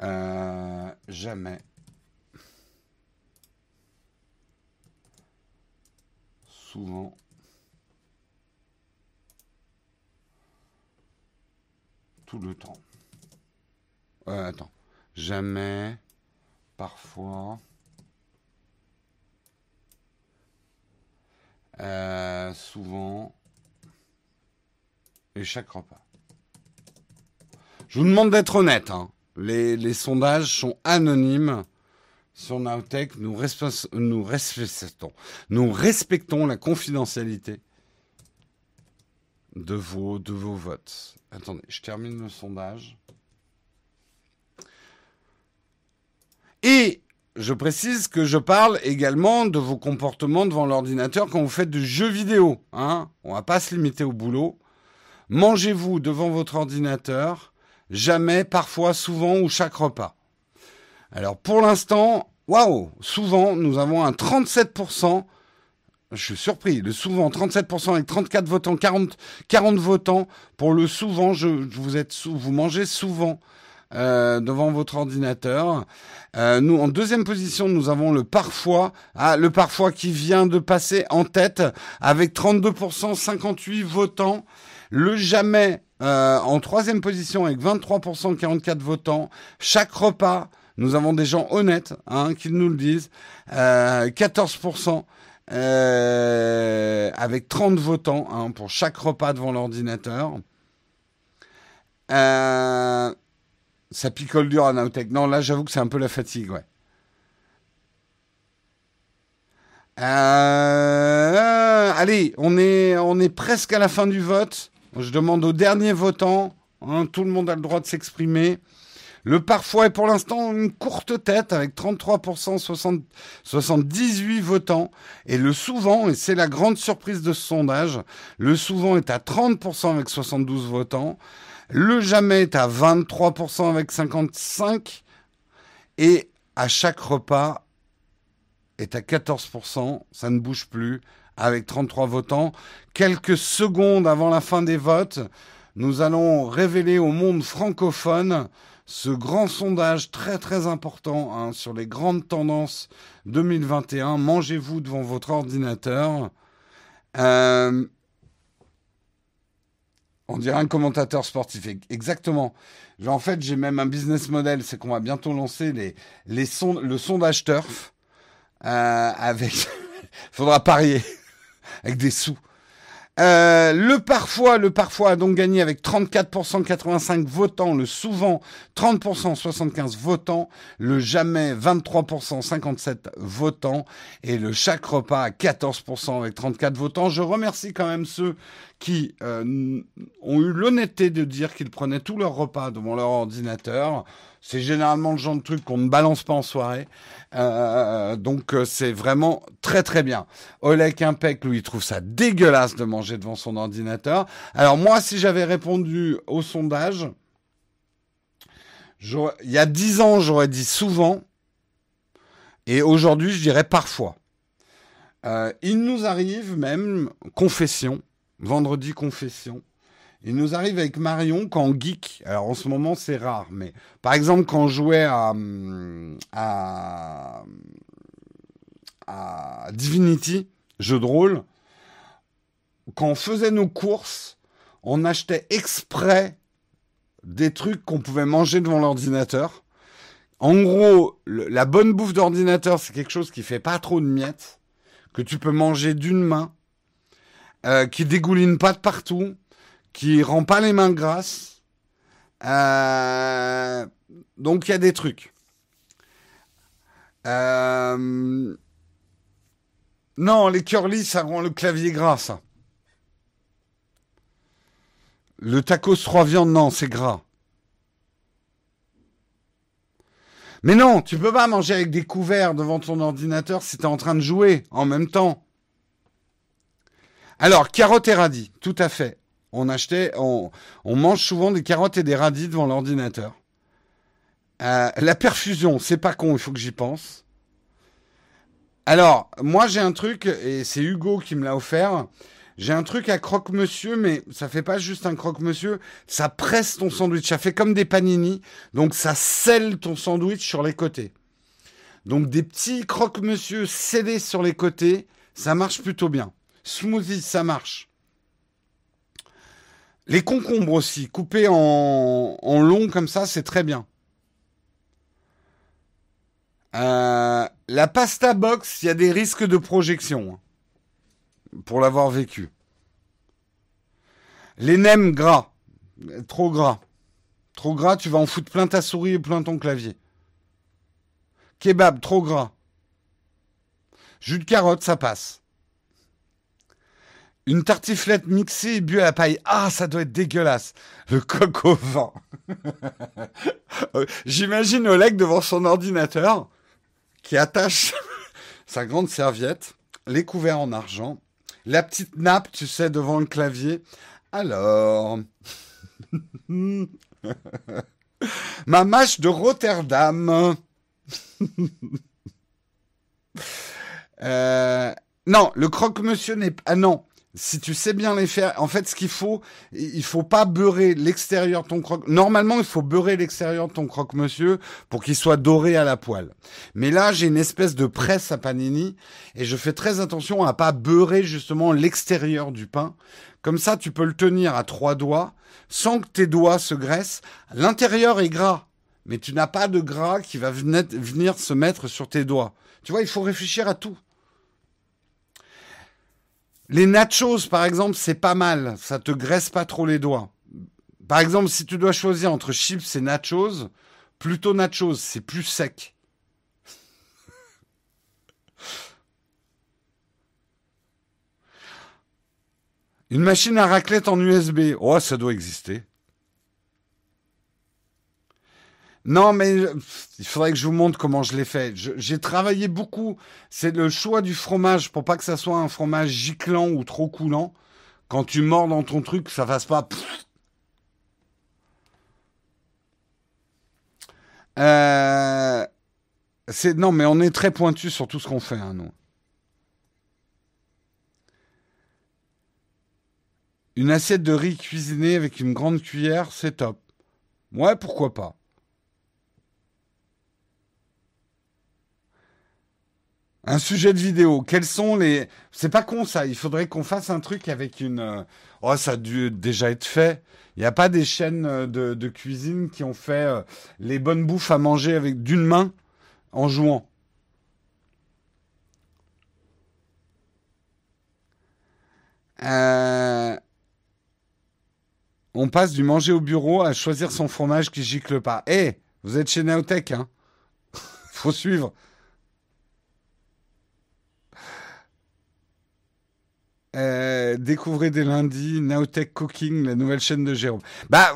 Euh, Jamais. Souvent. Le temps. Euh, attends. Jamais, parfois, euh, souvent, et chaque repas. Je vous demande d'être honnête. Hein. Les, les, sondages sont anonymes sur Nowtech. Nous, nous, respectons, nous respectons la confidentialité de vos, de vos votes. Attendez, je termine le sondage. Et je précise que je parle également de vos comportements devant l'ordinateur quand vous faites du jeu vidéo. Hein On va pas se limiter au boulot. Mangez-vous devant votre ordinateur, jamais, parfois, souvent ou chaque repas. Alors pour l'instant, waouh, souvent nous avons un 37% Je suis surpris. Le souvent, 37% avec 34 votants, 40, 40 votants. Pour le souvent, je, vous mangez souvent euh, devant votre ordinateur. Euh, nous, en deuxième position, nous avons le parfois. Ah, le parfois qui vient de passer en tête avec 32%, 58 votants. Le jamais euh, en troisième position avec 23%, 44 votants. Chaque repas, nous avons des gens honnêtes hein, qui nous le disent. 14%. Euh, avec 30 votants hein, pour chaque repas devant l'ordinateur. Euh, ça picole dur à Naotech. Non, là, j'avoue que c'est un peu la fatigue, ouais. Euh, allez, on est, on est presque à la fin du vote. Je demande aux derniers votants. Hein, tout le monde a le droit de s'exprimer. Le parfois est pour l'instant une courte tête avec 33%, 78 votants. Et le souvent, et c'est la grande surprise de ce sondage, le souvent est à 30% avec 72 votants. Le jamais est à 23% avec 55. Et à chaque repas est à 14%. Ça ne bouge plus avec 33 votants. Quelques secondes avant la fin des votes, nous allons révéler au monde francophone ce grand sondage très très important hein, sur les grandes tendances 2021. Mangez-vous devant votre ordinateur. Euh, on dirait un commentateur sportif. Exactement. En fait, j'ai même un business model, c'est qu'on va bientôt lancer le sondage turf euh, faudra parier avec des sous. Euh, le parfois, le parfois a donc gagné avec 34% 85 votants, le souvent 30% 75 votants, le jamais 23% 57 votants et le chaque repas à 14% avec 34 votants. Je remercie quand même ceux qui euh, ont eu l'honnêteté de dire qu'ils prenaient tous leurs repas devant leur ordinateur. C'est généralement le genre de truc qu'on ne balance pas en soirée. Euh, donc euh, c'est vraiment très très bien. Oleg Impec, lui, trouve ça dégueulasse de manger devant son ordinateur. Alors moi, si j'avais répondu au sondage, il y a dix ans, j'aurais dit souvent. Et aujourd'hui, je dirais parfois. Il nous arrive même, confession, vendredi confession, il nous arrive avec Marion on geek. Alors en ce moment c'est rare, mais par exemple quand on jouait à, à, Divinity, jeu de rôle, quand on faisait nos courses, on achetait exprès des trucs qu'on pouvait manger devant l'ordinateur. En gros, la bonne bouffe d'ordinateur, c'est quelque chose qui fait pas trop de miettes, que tu peux manger d'une main, euh, qui dégouline pas de partout, qui rend pas les mains grasses. Euh, donc il y a des trucs. Euh, non, les curly, ça rend le clavier gras, ça. Le tacos trois viandes, non, c'est gras. Mais non, tu peux pas manger avec des couverts devant ton ordinateur si tu es en train de jouer en même temps. Alors, carotte et radis, tout à fait on achetait, on, mange souvent des carottes et des radis devant l'ordinateur. Euh, la perfusion, c'est pas con, il faut que j'y pense. Alors, moi j'ai un truc, et c'est Hugo qui me l'a offert. J'ai un truc à croque-monsieur, mais ça fait pas juste un croque-monsieur, ça presse ton sandwich, ça fait comme des panini, donc ça scelle ton sandwich sur les côtés. Donc des petits croque-monsieur scellés sur les côtés, ça marche plutôt bien. Smoothie, ça marche. Les concombres aussi, coupés en, long comme ça, c'est très bien. Euh, la pasta box, il y a des risques de projection. Hein, pour l'avoir vécu. Les nems gras. Trop gras. Trop gras, tu vas en foutre plein ta souris et plein ton clavier. Kebab, trop gras. Jus de carotte, ça passe. Une tartiflette mixée et bu à la paille. Ah, ça doit être dégueulasse. Le coq au vent. J'imagine Oleg devant son ordinateur qui attache sa grande serviette, les couverts en argent, la petite nappe, tu sais, devant le clavier. Alors. Ma mâche de Rotterdam. euh, Non, le croque-monsieur n'est pas... Ah non, si tu sais bien les faire, en fait, ce qu'il faut, il faut pas beurrer l'extérieur de ton croque. Normalement, il faut beurrer l'extérieur de ton croque-monsieur pour qu'il soit doré à la poêle. Mais là, j'ai une espèce de presse à panini et je fais très attention à pas beurrer justement l'extérieur du pain. Comme ça, tu peux le tenir à trois doigts sans que tes doigts se graissent. L'intérieur est gras, mais tu n'as pas de gras qui va venir se mettre sur tes doigts. Tu vois, il faut réfléchir à tout. Les nachos, par exemple, c'est pas mal. Ça te graisse pas trop les doigts. Par exemple, si tu dois choisir entre chips et nachos, plutôt nachos, c'est plus sec. Une machine à raclette en USB. Oh, ça doit exister. Non, mais il faudrait que je vous montre comment je l'ai fait. J'ai travaillé beaucoup. C'est le choix du fromage pour pas que ça soit un fromage giclant ou trop coulant. Quand tu mords dans ton truc, ça fasse pas. Euh, non, mais on est très pointu sur tout ce qu'on fait, hein, nous. Une assiette de riz cuisiné avec une grande cuillère, c'est top. Ouais, pourquoi pas. Un sujet de vidéo. Quels sont les... C'est pas con ça. Il faudrait qu'on fasse un truc avec une... Euh, oh, ça a dû déjà être fait. Il n'y a pas des chaînes euh, de, cuisine qui ont fait euh, les bonnes bouffes à manger avec d'une main en jouant. On passe du manger au bureau à choisir son fromage qui gicle pas. Eh, vous êtes chez Naotech, hein Faut suivre. Euh, découvrez dès lundi Naotech Cooking, la nouvelle chaîne de Jérôme. Bah,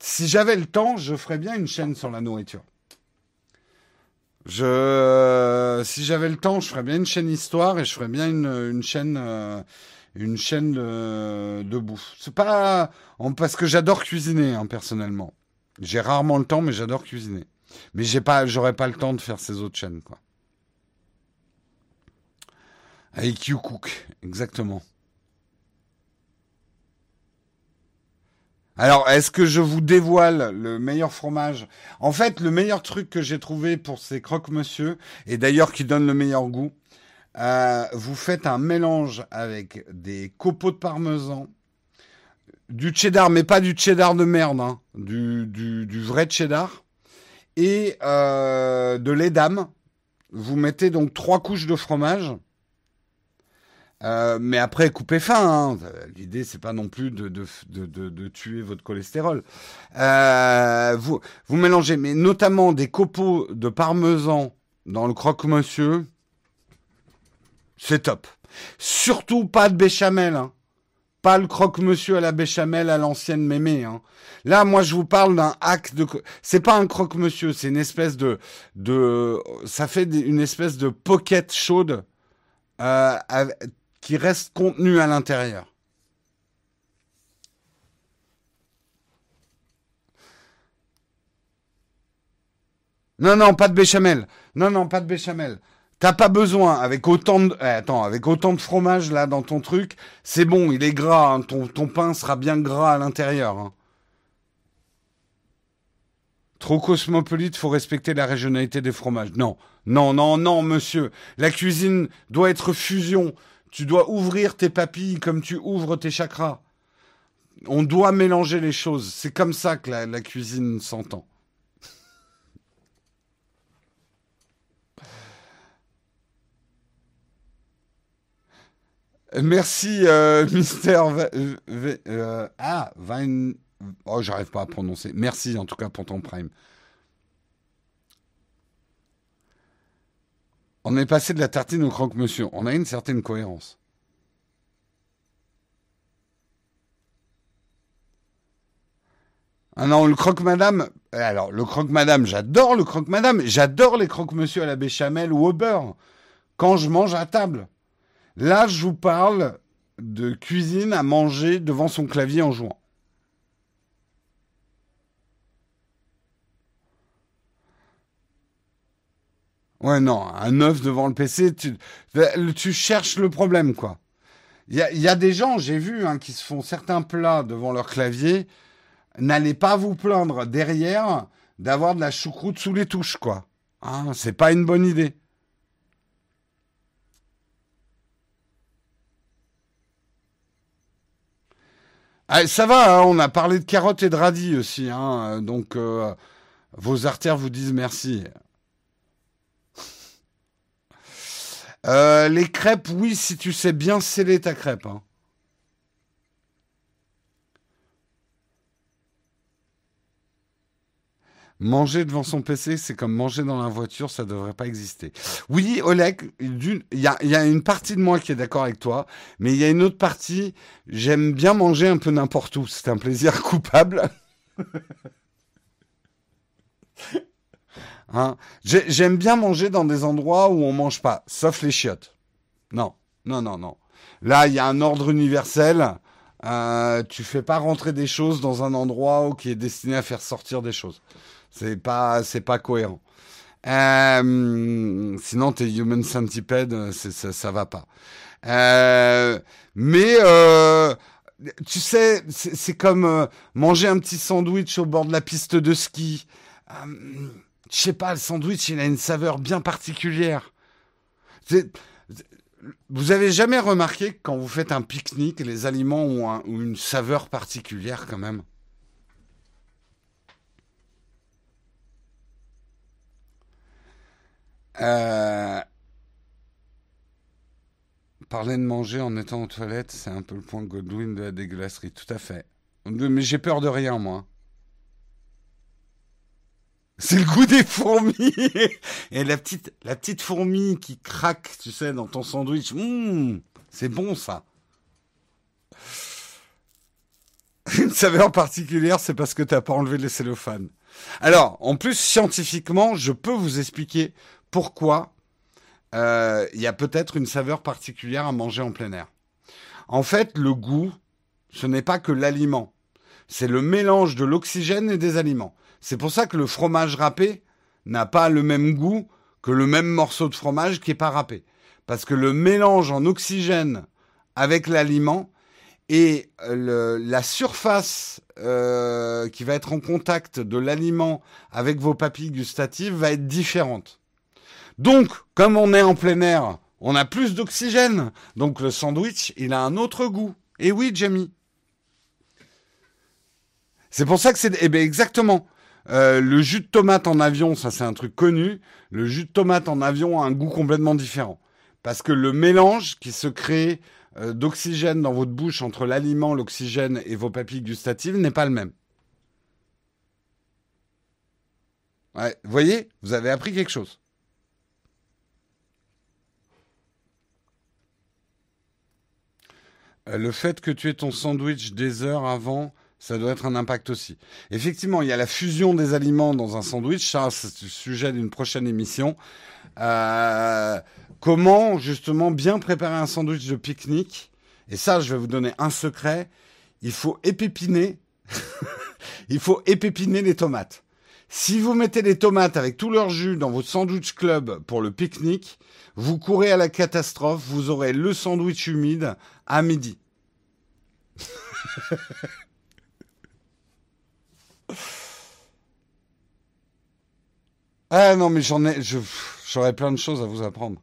si j'avais le temps, je ferais bien une chaîne sur la nourriture. Je, si j'avais le temps, je ferais bien une chaîne histoire et je ferais bien une, chaîne, euh, chaîne de, bouffe. C'est pas parce que j'adore cuisiner hein, personnellement. J'ai rarement le temps, mais j'adore cuisiner. Mais j'ai pas, j'aurais pas le temps de faire ces autres chaînes quoi. IQ Cook, exactement. Alors, est-ce que je vous dévoile le meilleur fromage? En fait, le meilleur truc que j'ai trouvé pour ces croque-monsieur, et d'ailleurs qui donne le meilleur goût, euh, vous faites un mélange avec des copeaux de parmesan, du cheddar, mais pas du cheddar de merde, hein, du, vrai cheddar, et euh, de lait. Vous mettez donc trois couches de fromage euh, mais après, coupez fin. Hein. L'idée, c'est pas non plus de, de, de, de, tuer votre cholestérol. Euh, vous, vous mélangez, mais notamment des copeaux de parmesan dans le croque-monsieur. C'est top. Surtout pas de béchamel. Hein. Pas le croque-monsieur à la béchamel à l'ancienne mémé. Hein. Là, moi, je vous parle d'un hack de. C'est pas un croque-monsieur, c'est une espèce de, de. Ça fait une espèce de pocket chaude. Euh, qui reste contenu à l'intérieur. Non, non, pas de béchamel. Non, non, pas de béchamel. T'as pas besoin, avec autant de, eh, attends, avec autant de fromage là dans ton truc, c'est bon, il est gras, hein. ton, pain sera bien gras à l'intérieur. Hein. Trop cosmopolite, faut respecter la régionalité des fromages. Non, non, non, non, monsieur. La cuisine doit être fusion. Tu dois ouvrir tes papilles comme tu ouvres tes chakras. On doit mélanger les choses. C'est comme ça que la, cuisine s'entend. Merci, euh, Mister. Euh, ah, Vine. Oh, j'arrive pas à prononcer. Merci en tout cas pour ton prime. On est passé de la tartine au croque-monsieur. On a une certaine cohérence. Ah non, le croque-madame. Alors, le croque-madame, j'adore le croque-madame. J'adore les croque-monsieur à la béchamel ou au beurre. Quand je mange à table. Là, je vous parle de cuisine à manger devant son clavier en jouant. Ouais, non, un œuf devant le PC, tu, tu cherches le problème, quoi. Il y a, des gens, j'ai vu, hein, qui se font certains plats devant leur clavier. N'allez pas vous plaindre derrière d'avoir de la choucroute sous les touches, quoi. Hein, c'est pas une bonne idée. Ah, ça va, hein, on a parlé de carottes et de radis aussi, hein, donc euh, vos artères vous disent merci. Euh, les crêpes, oui, si tu sais bien sceller ta crêpe. Hein. Manger devant son PC, c'est comme manger dans la voiture, ça ne devrait pas exister. Oui, Oleg, il y a, une partie de moi qui est d'accord avec toi, mais il y a une autre partie, j'aime bien manger un peu n'importe où. C'est un plaisir coupable. Hein J'aime bien manger dans des endroits où on mange pas, sauf les chiottes. Non, non, non, non. Là, il y a un ordre universel. Euh, tu fais pas rentrer des choses dans un endroit qui est destiné à faire sortir des choses. C'est pas, c'est pas cohérent. Euh, sinon, tes human centipede, ça, ça va pas. Euh, mais euh, tu sais, c'est comme euh, manger un petit sandwich au bord de la piste de ski. Je sais pas, le sandwich, il a une saveur bien particulière. Vous avez jamais remarqué que quand vous faites un pique-nique, les aliments ont une saveur particulière quand même? Euh, parler de manger en étant aux toilettes, c'est un peu le point Godwin de la dégueulasserie. Tout à fait. Mais j'ai peur de rien, moi. C'est le goût des fourmis. Et la petite, fourmi qui craque, tu sais, dans ton sandwich. Mmh, c'est bon, ça. Une saveur particulière, c'est parce que tu n'as pas enlevé les cellophanes. Alors, en plus, scientifiquement, je peux vous expliquer pourquoi euh, il y a peut-être une saveur particulière à manger en plein air. En fait, le goût, ce n'est pas que l'aliment, c'est le mélange de l'oxygène et des aliments. C'est pour ça que le fromage râpé n'a pas le même goût que le même morceau de fromage qui n'est pas râpé. Parce que le mélange en oxygène avec l'aliment et la surface euh, qui va être en contact de l'aliment avec vos papilles gustatives va être différente. Donc, comme on est en plein air, on a plus d'oxygène. Donc le sandwich, il a un autre goût. Et oui, Jamie. C'est pour ça que c'est... Eh bien, exactement. Euh, le jus de tomate en avion, ça c'est un truc connu. Le jus de tomate en avion a un goût complètement différent. Parce que le mélange qui se crée euh, d'oxygène dans votre bouche entre l'aliment, l'oxygène et vos papilles gustatives n'est pas le même. Voyez, vous avez appris quelque chose. Euh, le fait que tu aies ton sandwich des heures avant, ça doit être un impact aussi. Effectivement, il y a la fusion des aliments dans un sandwich. Ça, c'est le sujet d'une prochaine émission. Euh, comment, justement, bien préparer un sandwich de pique-nique? Et ça, je vais vous donner un secret. Il faut épépiner. il faut épépiner les tomates. Si vous mettez les tomates avec tout leur jus dans votre sandwich club pour le pique-nique, vous courez à la catastrophe, vous aurez le sandwich humide à midi. ah non, mais j'en ai, j'aurais plein de choses à vous apprendre.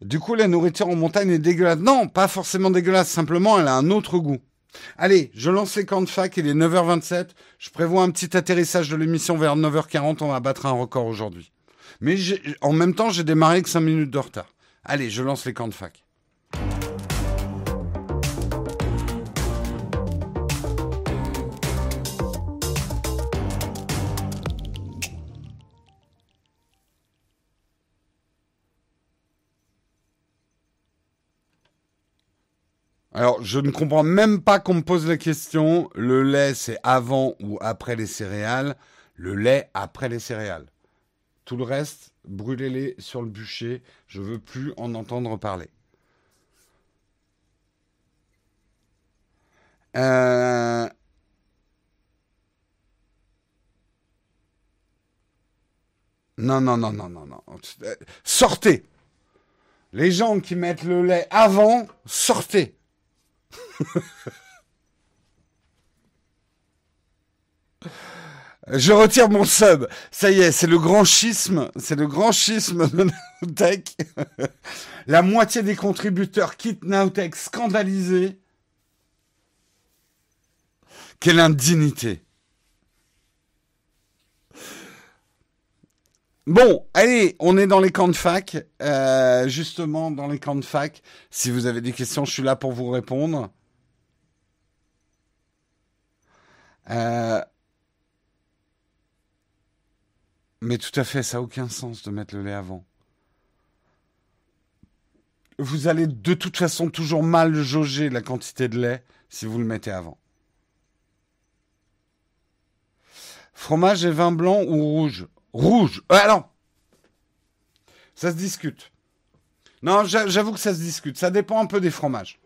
Du coup, la nourriture en montagne est dégueulasse. Non, pas forcément dégueulasse, simplement elle a un autre goût. Allez, je lance les camps de fac, il est 9h27. Je prévois un petit atterrissage de l'émission vers 9h40, on va battre un record aujourd'hui. Mais en même temps, j'ai démarré avec 5 minutes de retard. Allez, je lance les camps de fac. Alors, je ne comprends même pas qu'on me pose la question. Le lait, c'est avant ou après les céréales? Le lait après les céréales. Tout le reste, brûlez-les sur le bûcher. Je veux plus en entendre parler. Euh... Non, non, non, non, non, non. Sortez. Les gens qui mettent le lait avant, sortez. Je retire mon sub. Ça y est, c'est le grand schisme. C'est le grand schisme de Nowtech. La moitié des contributeurs quittent Nowtech scandalisés. Quelle indignité. Bon, allez, on est dans les camps de fac. Euh, justement, dans les camps de fac. Si vous avez des questions, je suis là pour vous répondre. Euh, mais tout à fait, ça n'a aucun sens de mettre le lait avant. Vous allez de toute façon toujours mal jauger la quantité de lait si vous le mettez avant. Fromage et vin blanc ou rouge? Rouge. Euh, alors, ça se discute. Non, j'avoue que ça se discute. Ça dépend un peu des fromages.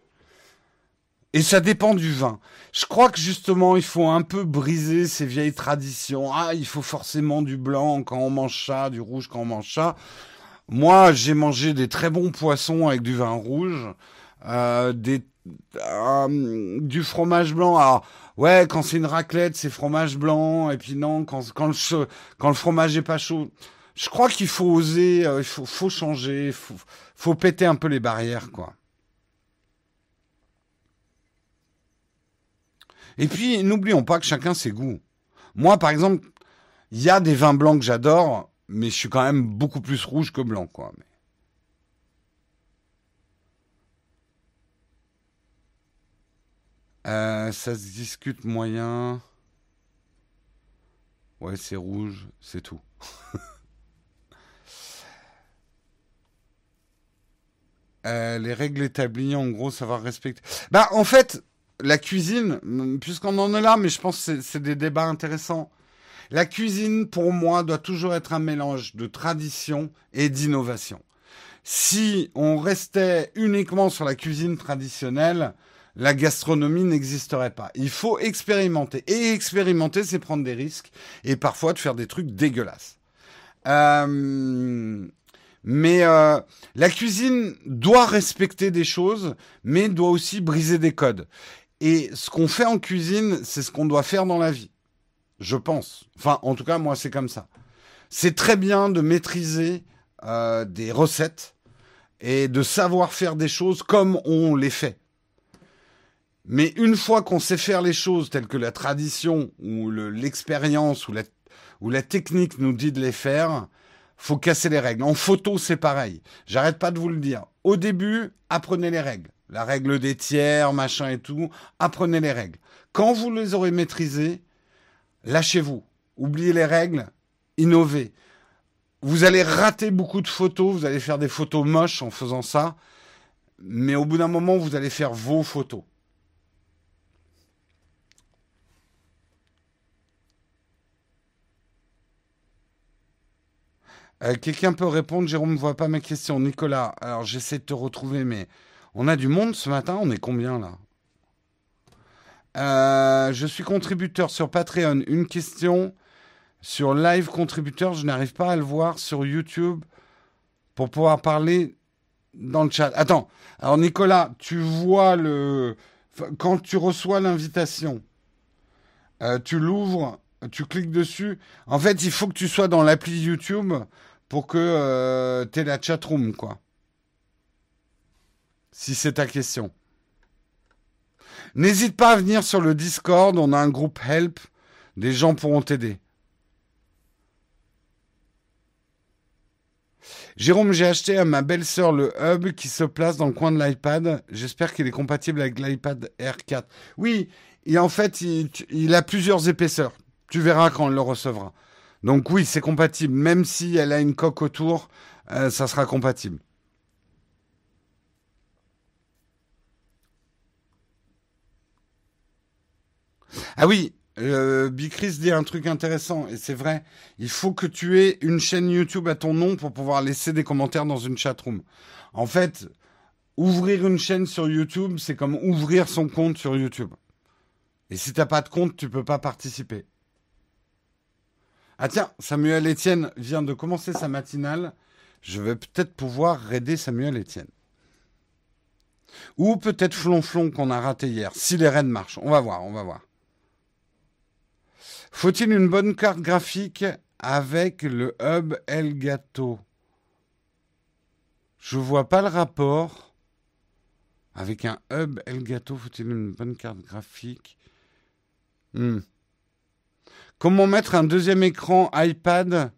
Et ça dépend du vin. Je crois que justement, il faut un peu briser ces vieilles traditions. Ah, il faut forcément du blanc quand on mange ça, du rouge quand on mange ça. Moi, j'ai mangé des très bons poissons avec du vin rouge, euh, des, euh, du fromage blanc. Alors, ouais, quand c'est une raclette, c'est fromage blanc. Et puis non, quand, quand, le, quand le fromage est pas chaud. Je crois qu'il faut oser, euh, il faut, faut changer, faut, faut péter un peu les barrières, quoi. Et puis, n'oublions pas que chacun ses goûts. Moi, par exemple, il y a des vins blancs que j'adore, mais je suis quand même beaucoup plus rouge que blanc, quoi. Euh, ça se discute moyen. Ouais, c'est rouge, c'est tout. Euh, les règles établies, en gros, savoir respecter. Bah, en fait, la cuisine, puisqu'on en est là, mais je pense que c'est des débats intéressants. La cuisine, pour moi, doit toujours être un mélange de tradition et d'innovation. Si on restait uniquement sur la cuisine traditionnelle, la gastronomie n'existerait pas. Il faut expérimenter. Et expérimenter, c'est prendre des risques et parfois de faire des trucs dégueulasses. Euh, mais euh, la cuisine doit respecter des choses, mais doit aussi briser des codes. Et ce qu'on fait en cuisine, c'est ce qu'on doit faire dans la vie. Je pense. Enfin, en tout cas, moi, c'est comme ça. C'est très bien de maîtriser euh, des recettes et de savoir faire des choses comme on les fait. Mais une fois qu'on sait faire les choses telles que la tradition ou l'expérience ou, la, ou la technique nous dit de les faire, faut casser les règles. En photo, c'est pareil. J'arrête pas de vous le dire. Au début, apprenez les règles la règle des tiers, machin et tout, apprenez les règles. Quand vous les aurez maîtrisées, lâchez-vous. Oubliez les règles, innovez. Vous allez rater beaucoup de photos, vous allez faire des photos moches en faisant ça, mais au bout d'un moment, vous allez faire vos photos. Euh, quelqu'un peut répondre, Jérôme ne voit pas ma question. Nicolas, alors j'essaie de te retrouver, mais on a du monde ce matin, on est combien là? Euh, Je suis contributeur sur Patreon. Une question sur live contributeur, je n'arrive pas à le voir sur YouTube pour pouvoir parler dans le chat. Attends, alors Nicolas, tu vois le... Quand tu reçois l'invitation, euh, tu l'ouvres, tu cliques dessus. En fait, il faut que tu sois dans l'appli YouTube pour que euh, tu aies la chatroom, quoi si c'est ta question. N'hésite pas à venir sur le Discord, on a un groupe Help, des gens pourront t'aider. Jérôme, j'ai acheté à ma belle-sœur le hub qui se place dans le coin de l'iPad. J'espère qu'il est compatible avec l'iPad R4. Oui, et en fait, il, a plusieurs épaisseurs. Tu verras quand on le recevra. Donc oui, c'est compatible. Même si elle a une coque autour, euh, ça sera compatible. Ah oui, euh, Bicris dit un truc intéressant, et c'est vrai. Il faut que tu aies une chaîne YouTube à ton nom pour pouvoir laisser des commentaires dans une chatroom. En fait, ouvrir une chaîne sur YouTube, c'est comme ouvrir son compte sur YouTube. Et si t'as pas de compte, tu peux pas participer. Ah tiens, Samuel Etienne vient de commencer sa matinale. Je vais peut-être pouvoir raider Samuel Etienne. Ou peut-être Flonflon qu'on a raté hier, si les raids marchent. On va voir, on va voir. Faut-il une bonne carte graphique avec le hub Elgato Je vois pas le rapport. Avec un hub Elgato, faut-il une bonne carte graphique? Hmm. Comment mettre un deuxième écran iPad?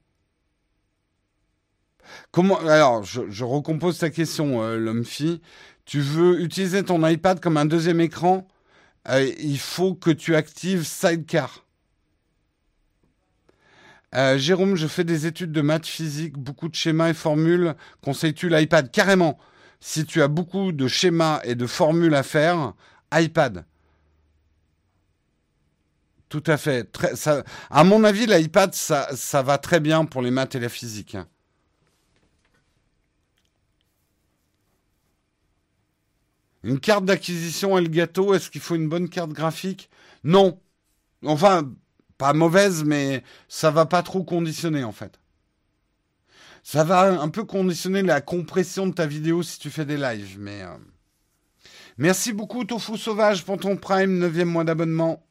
Comment Alors, je, recompose ta question, euh, l'homme-fille. Tu veux utiliser ton iPad comme un deuxième écran? Euh, Il faut que tu actives Sidecar. Euh, Jérôme, je fais des études de maths physique, beaucoup de schémas et formules. Conseilles-tu l'iPad? Carrément. Si tu as beaucoup de schémas et de formules à faire, iPad. Tout à fait. à mon avis, l'iPad, ça, va très bien pour les maths et la physique. Hein. Une carte d'acquisition Elgato, est-ce qu'il faut une bonne carte graphique? Non. Enfin, pas mauvaise, mais ça va pas trop conditionner en fait. Ça va un peu conditionner la compression de ta vidéo si tu fais des lives. Euh. Merci beaucoup, Tofu Sauvage, pour ton Prime, 9 mois d'abonnement.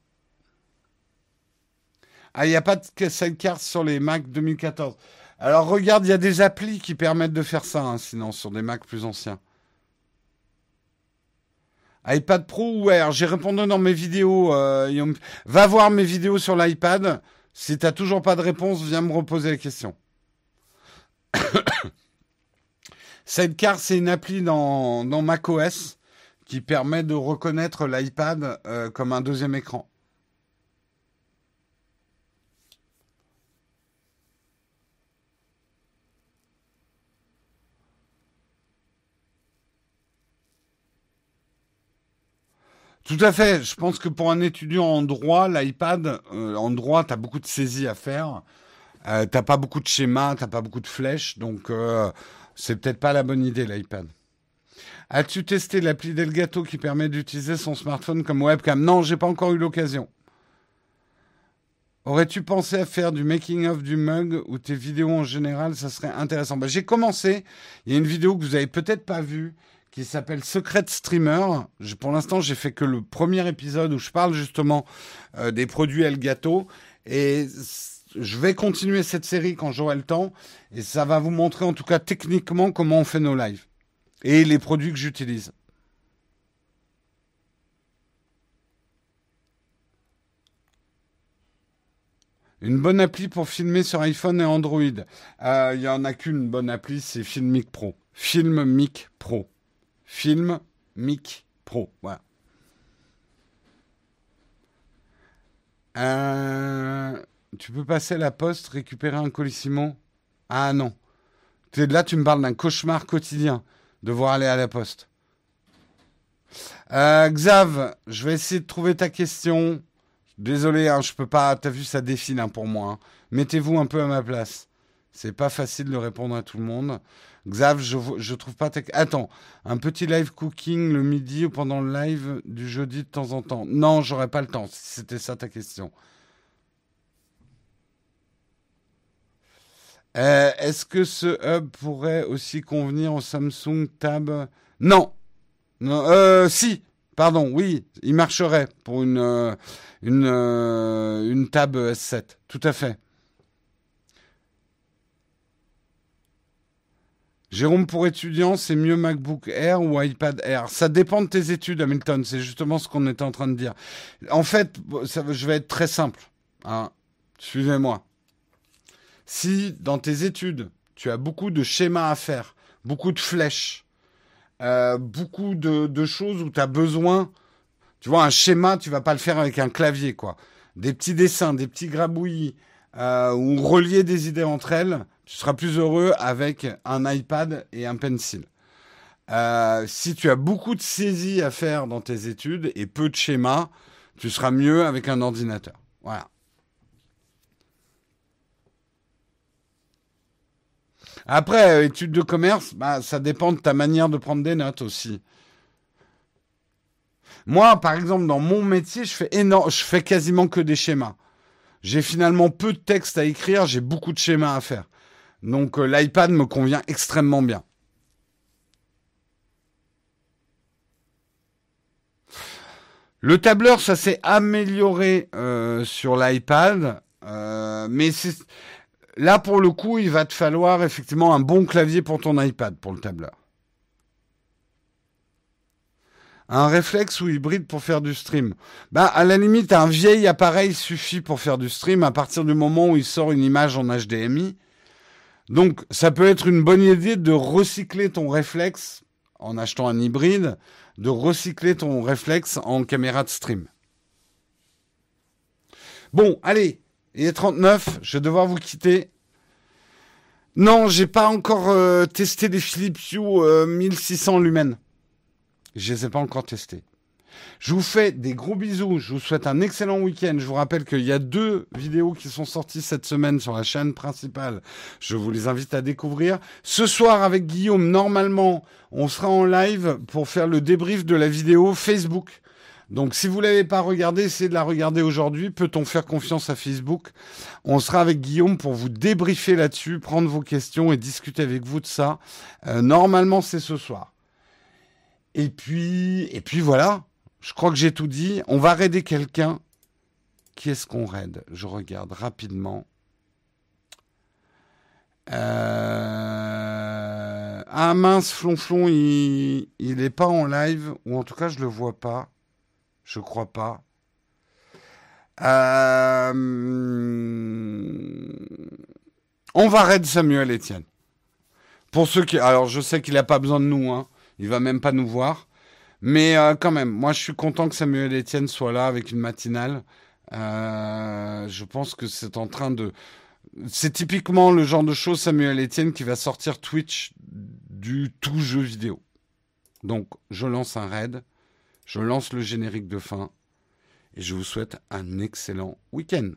Ah, il n'y a pas de sidecar sur les Mac 2014. Alors regarde, il y a des applis qui permettent de faire ça, hein, sinon, sur des Mac plus anciens iPad Pro ou Air J'ai répondu dans mes vidéos. Euh, va voir mes vidéos sur l'iPad. Si tu n'as toujours pas de réponse, viens me reposer la question. Sidecar, c'est une appli dans, dans macOS qui permet de reconnaître l'iPad euh, comme un deuxième écran. Tout à fait. Je pense que pour un étudiant en droit, l'iPad, euh, en droit, tu as beaucoup de saisies à faire. Euh, t'as pas beaucoup de schémas, t'as pas beaucoup de flèches, donc euh, c'est peut-être pas la bonne idée l'iPad. As-tu testé l'appli Delgato qui permet d'utiliser son smartphone comme webcam? Non, j'ai pas encore eu l'occasion. Aurais-tu pensé à faire du making of du mug ou tes vidéos en général? Ça serait intéressant. Bah, j'ai commencé. Il y a une vidéo que vous avez peut-être pas vue qui s'appelle Secret Streamer. pour l'instant, j'ai fait que le premier épisode où je parle justement euh, des produits Elgato. Et je vais continuer cette série quand j'aurai le temps. Et ça va vous montrer en tout cas techniquement comment on fait nos lives. Et les produits que j'utilise. Une bonne appli pour filmer sur iPhone et Android. Euh, il n'y en a qu'une bonne appli, c'est Filmic Pro. Filmic Pro. Film Mic Pro. Euh, tu peux passer à la poste, récupérer un colissimo? Ah non. Là, tu me parles d'un cauchemar quotidien, devoir aller à la poste. Euh, Xav, je vais essayer de trouver ta question. Désolé, hein, je peux pas. T'as vu, ça défile hein, pour moi. Hein. Mettez-vous un peu à ma place. C'est pas facile de répondre à tout le monde. Xav, je, trouve pas. Attends, un petit live cooking le midi ou pendant le live du jeudi de temps en temps. Non, j'aurais pas le temps. Si c'était ça ta question. Euh, est-ce que ce hub pourrait aussi convenir au Samsung Tab? Non. euh, si, pardon, oui, il marcherait pour une, euh, une Tab S7. Tout à fait. Jérôme, pour étudiants, c'est mieux MacBook Air ou iPad Air? Ça dépend de tes études, Hamilton. C'est justement ce qu'on était en train de dire. En fait, je vais être très simple. Hein. Suivez-moi. Si dans tes études, tu as beaucoup de schémas à faire, beaucoup de flèches, euh, beaucoup de, choses où tu as besoin, tu vois, un schéma, tu vas pas le faire avec un clavier, quoi. Des petits dessins, des petits grabouillis, euh, ou relier des idées entre elles, tu seras plus heureux avec un iPad et un pencil. Euh, si tu as beaucoup de saisies à faire dans tes études et peu de schémas, tu seras mieux avec un ordinateur. Voilà. Après, euh, études de commerce, bah, ça dépend de ta manière de prendre des notes aussi. Moi, par exemple, dans mon métier, je fais, énorme, je fais quasiment que des schémas. j'ai finalement peu de texte à écrire, j'ai beaucoup de schémas à faire. Donc euh, l'iPad me convient extrêmement bien. Le tableur, ça s'est amélioré euh, sur l'iPad, euh, mais là pour le coup, il va te falloir effectivement un bon clavier pour ton iPad pour le tableur. Un réflexe ou hybride pour faire du stream Bah, à la limite, un vieil appareil suffit pour faire du stream à partir du moment où il sort une image en HDMI. Donc, ça peut être une bonne idée de recycler ton réflexe en achetant un hybride de recycler ton réflexe en caméra de stream. Bon, allez, il est 39, je vais devoir vous quitter. Non, j'ai pas encore euh, testé les Philips Hue 1600 lumens. Je les ai pas encore testés. Je vous fais des gros bisous. Je vous souhaite un excellent week-end. Je vous rappelle qu'il y a deux vidéos qui sont sorties cette semaine sur la chaîne principale. Je vous les invite à découvrir. Ce soir, avec Guillaume, normalement, on sera en live pour faire le débrief de la vidéo Facebook. Donc, si vous l'avez pas regardée, essayez de la regarder aujourd'hui. Peut-on faire confiance à Facebook? On sera avec Guillaume pour vous débriefer là-dessus, prendre vos questions et discuter avec vous de ça. Euh, normalement, c'est ce soir. Et puis, et puis voilà. Je crois que j'ai tout dit. On va raider quelqu'un. Qui est-ce qu'on raide? Je regarde rapidement. Euh... Ah mince, Flonflon, il n'est pas en live, ou en tout cas je le vois pas. Je crois pas. Euh... On va raid Samuel Etienne. Pour ceux qui... Alors je sais qu'il n'a pas besoin de nous, hein. il va même pas nous voir. Mais euh, quand même, moi je suis content que Samuel Etienne soit là avec une matinale. Euh, je pense que c'est en train de... C'est typiquement le genre de choses, Samuel Etienne, qui va sortir Twitch du tout jeu vidéo. Donc je lance un raid, je lance le générique de fin et je vous souhaite un excellent week-end.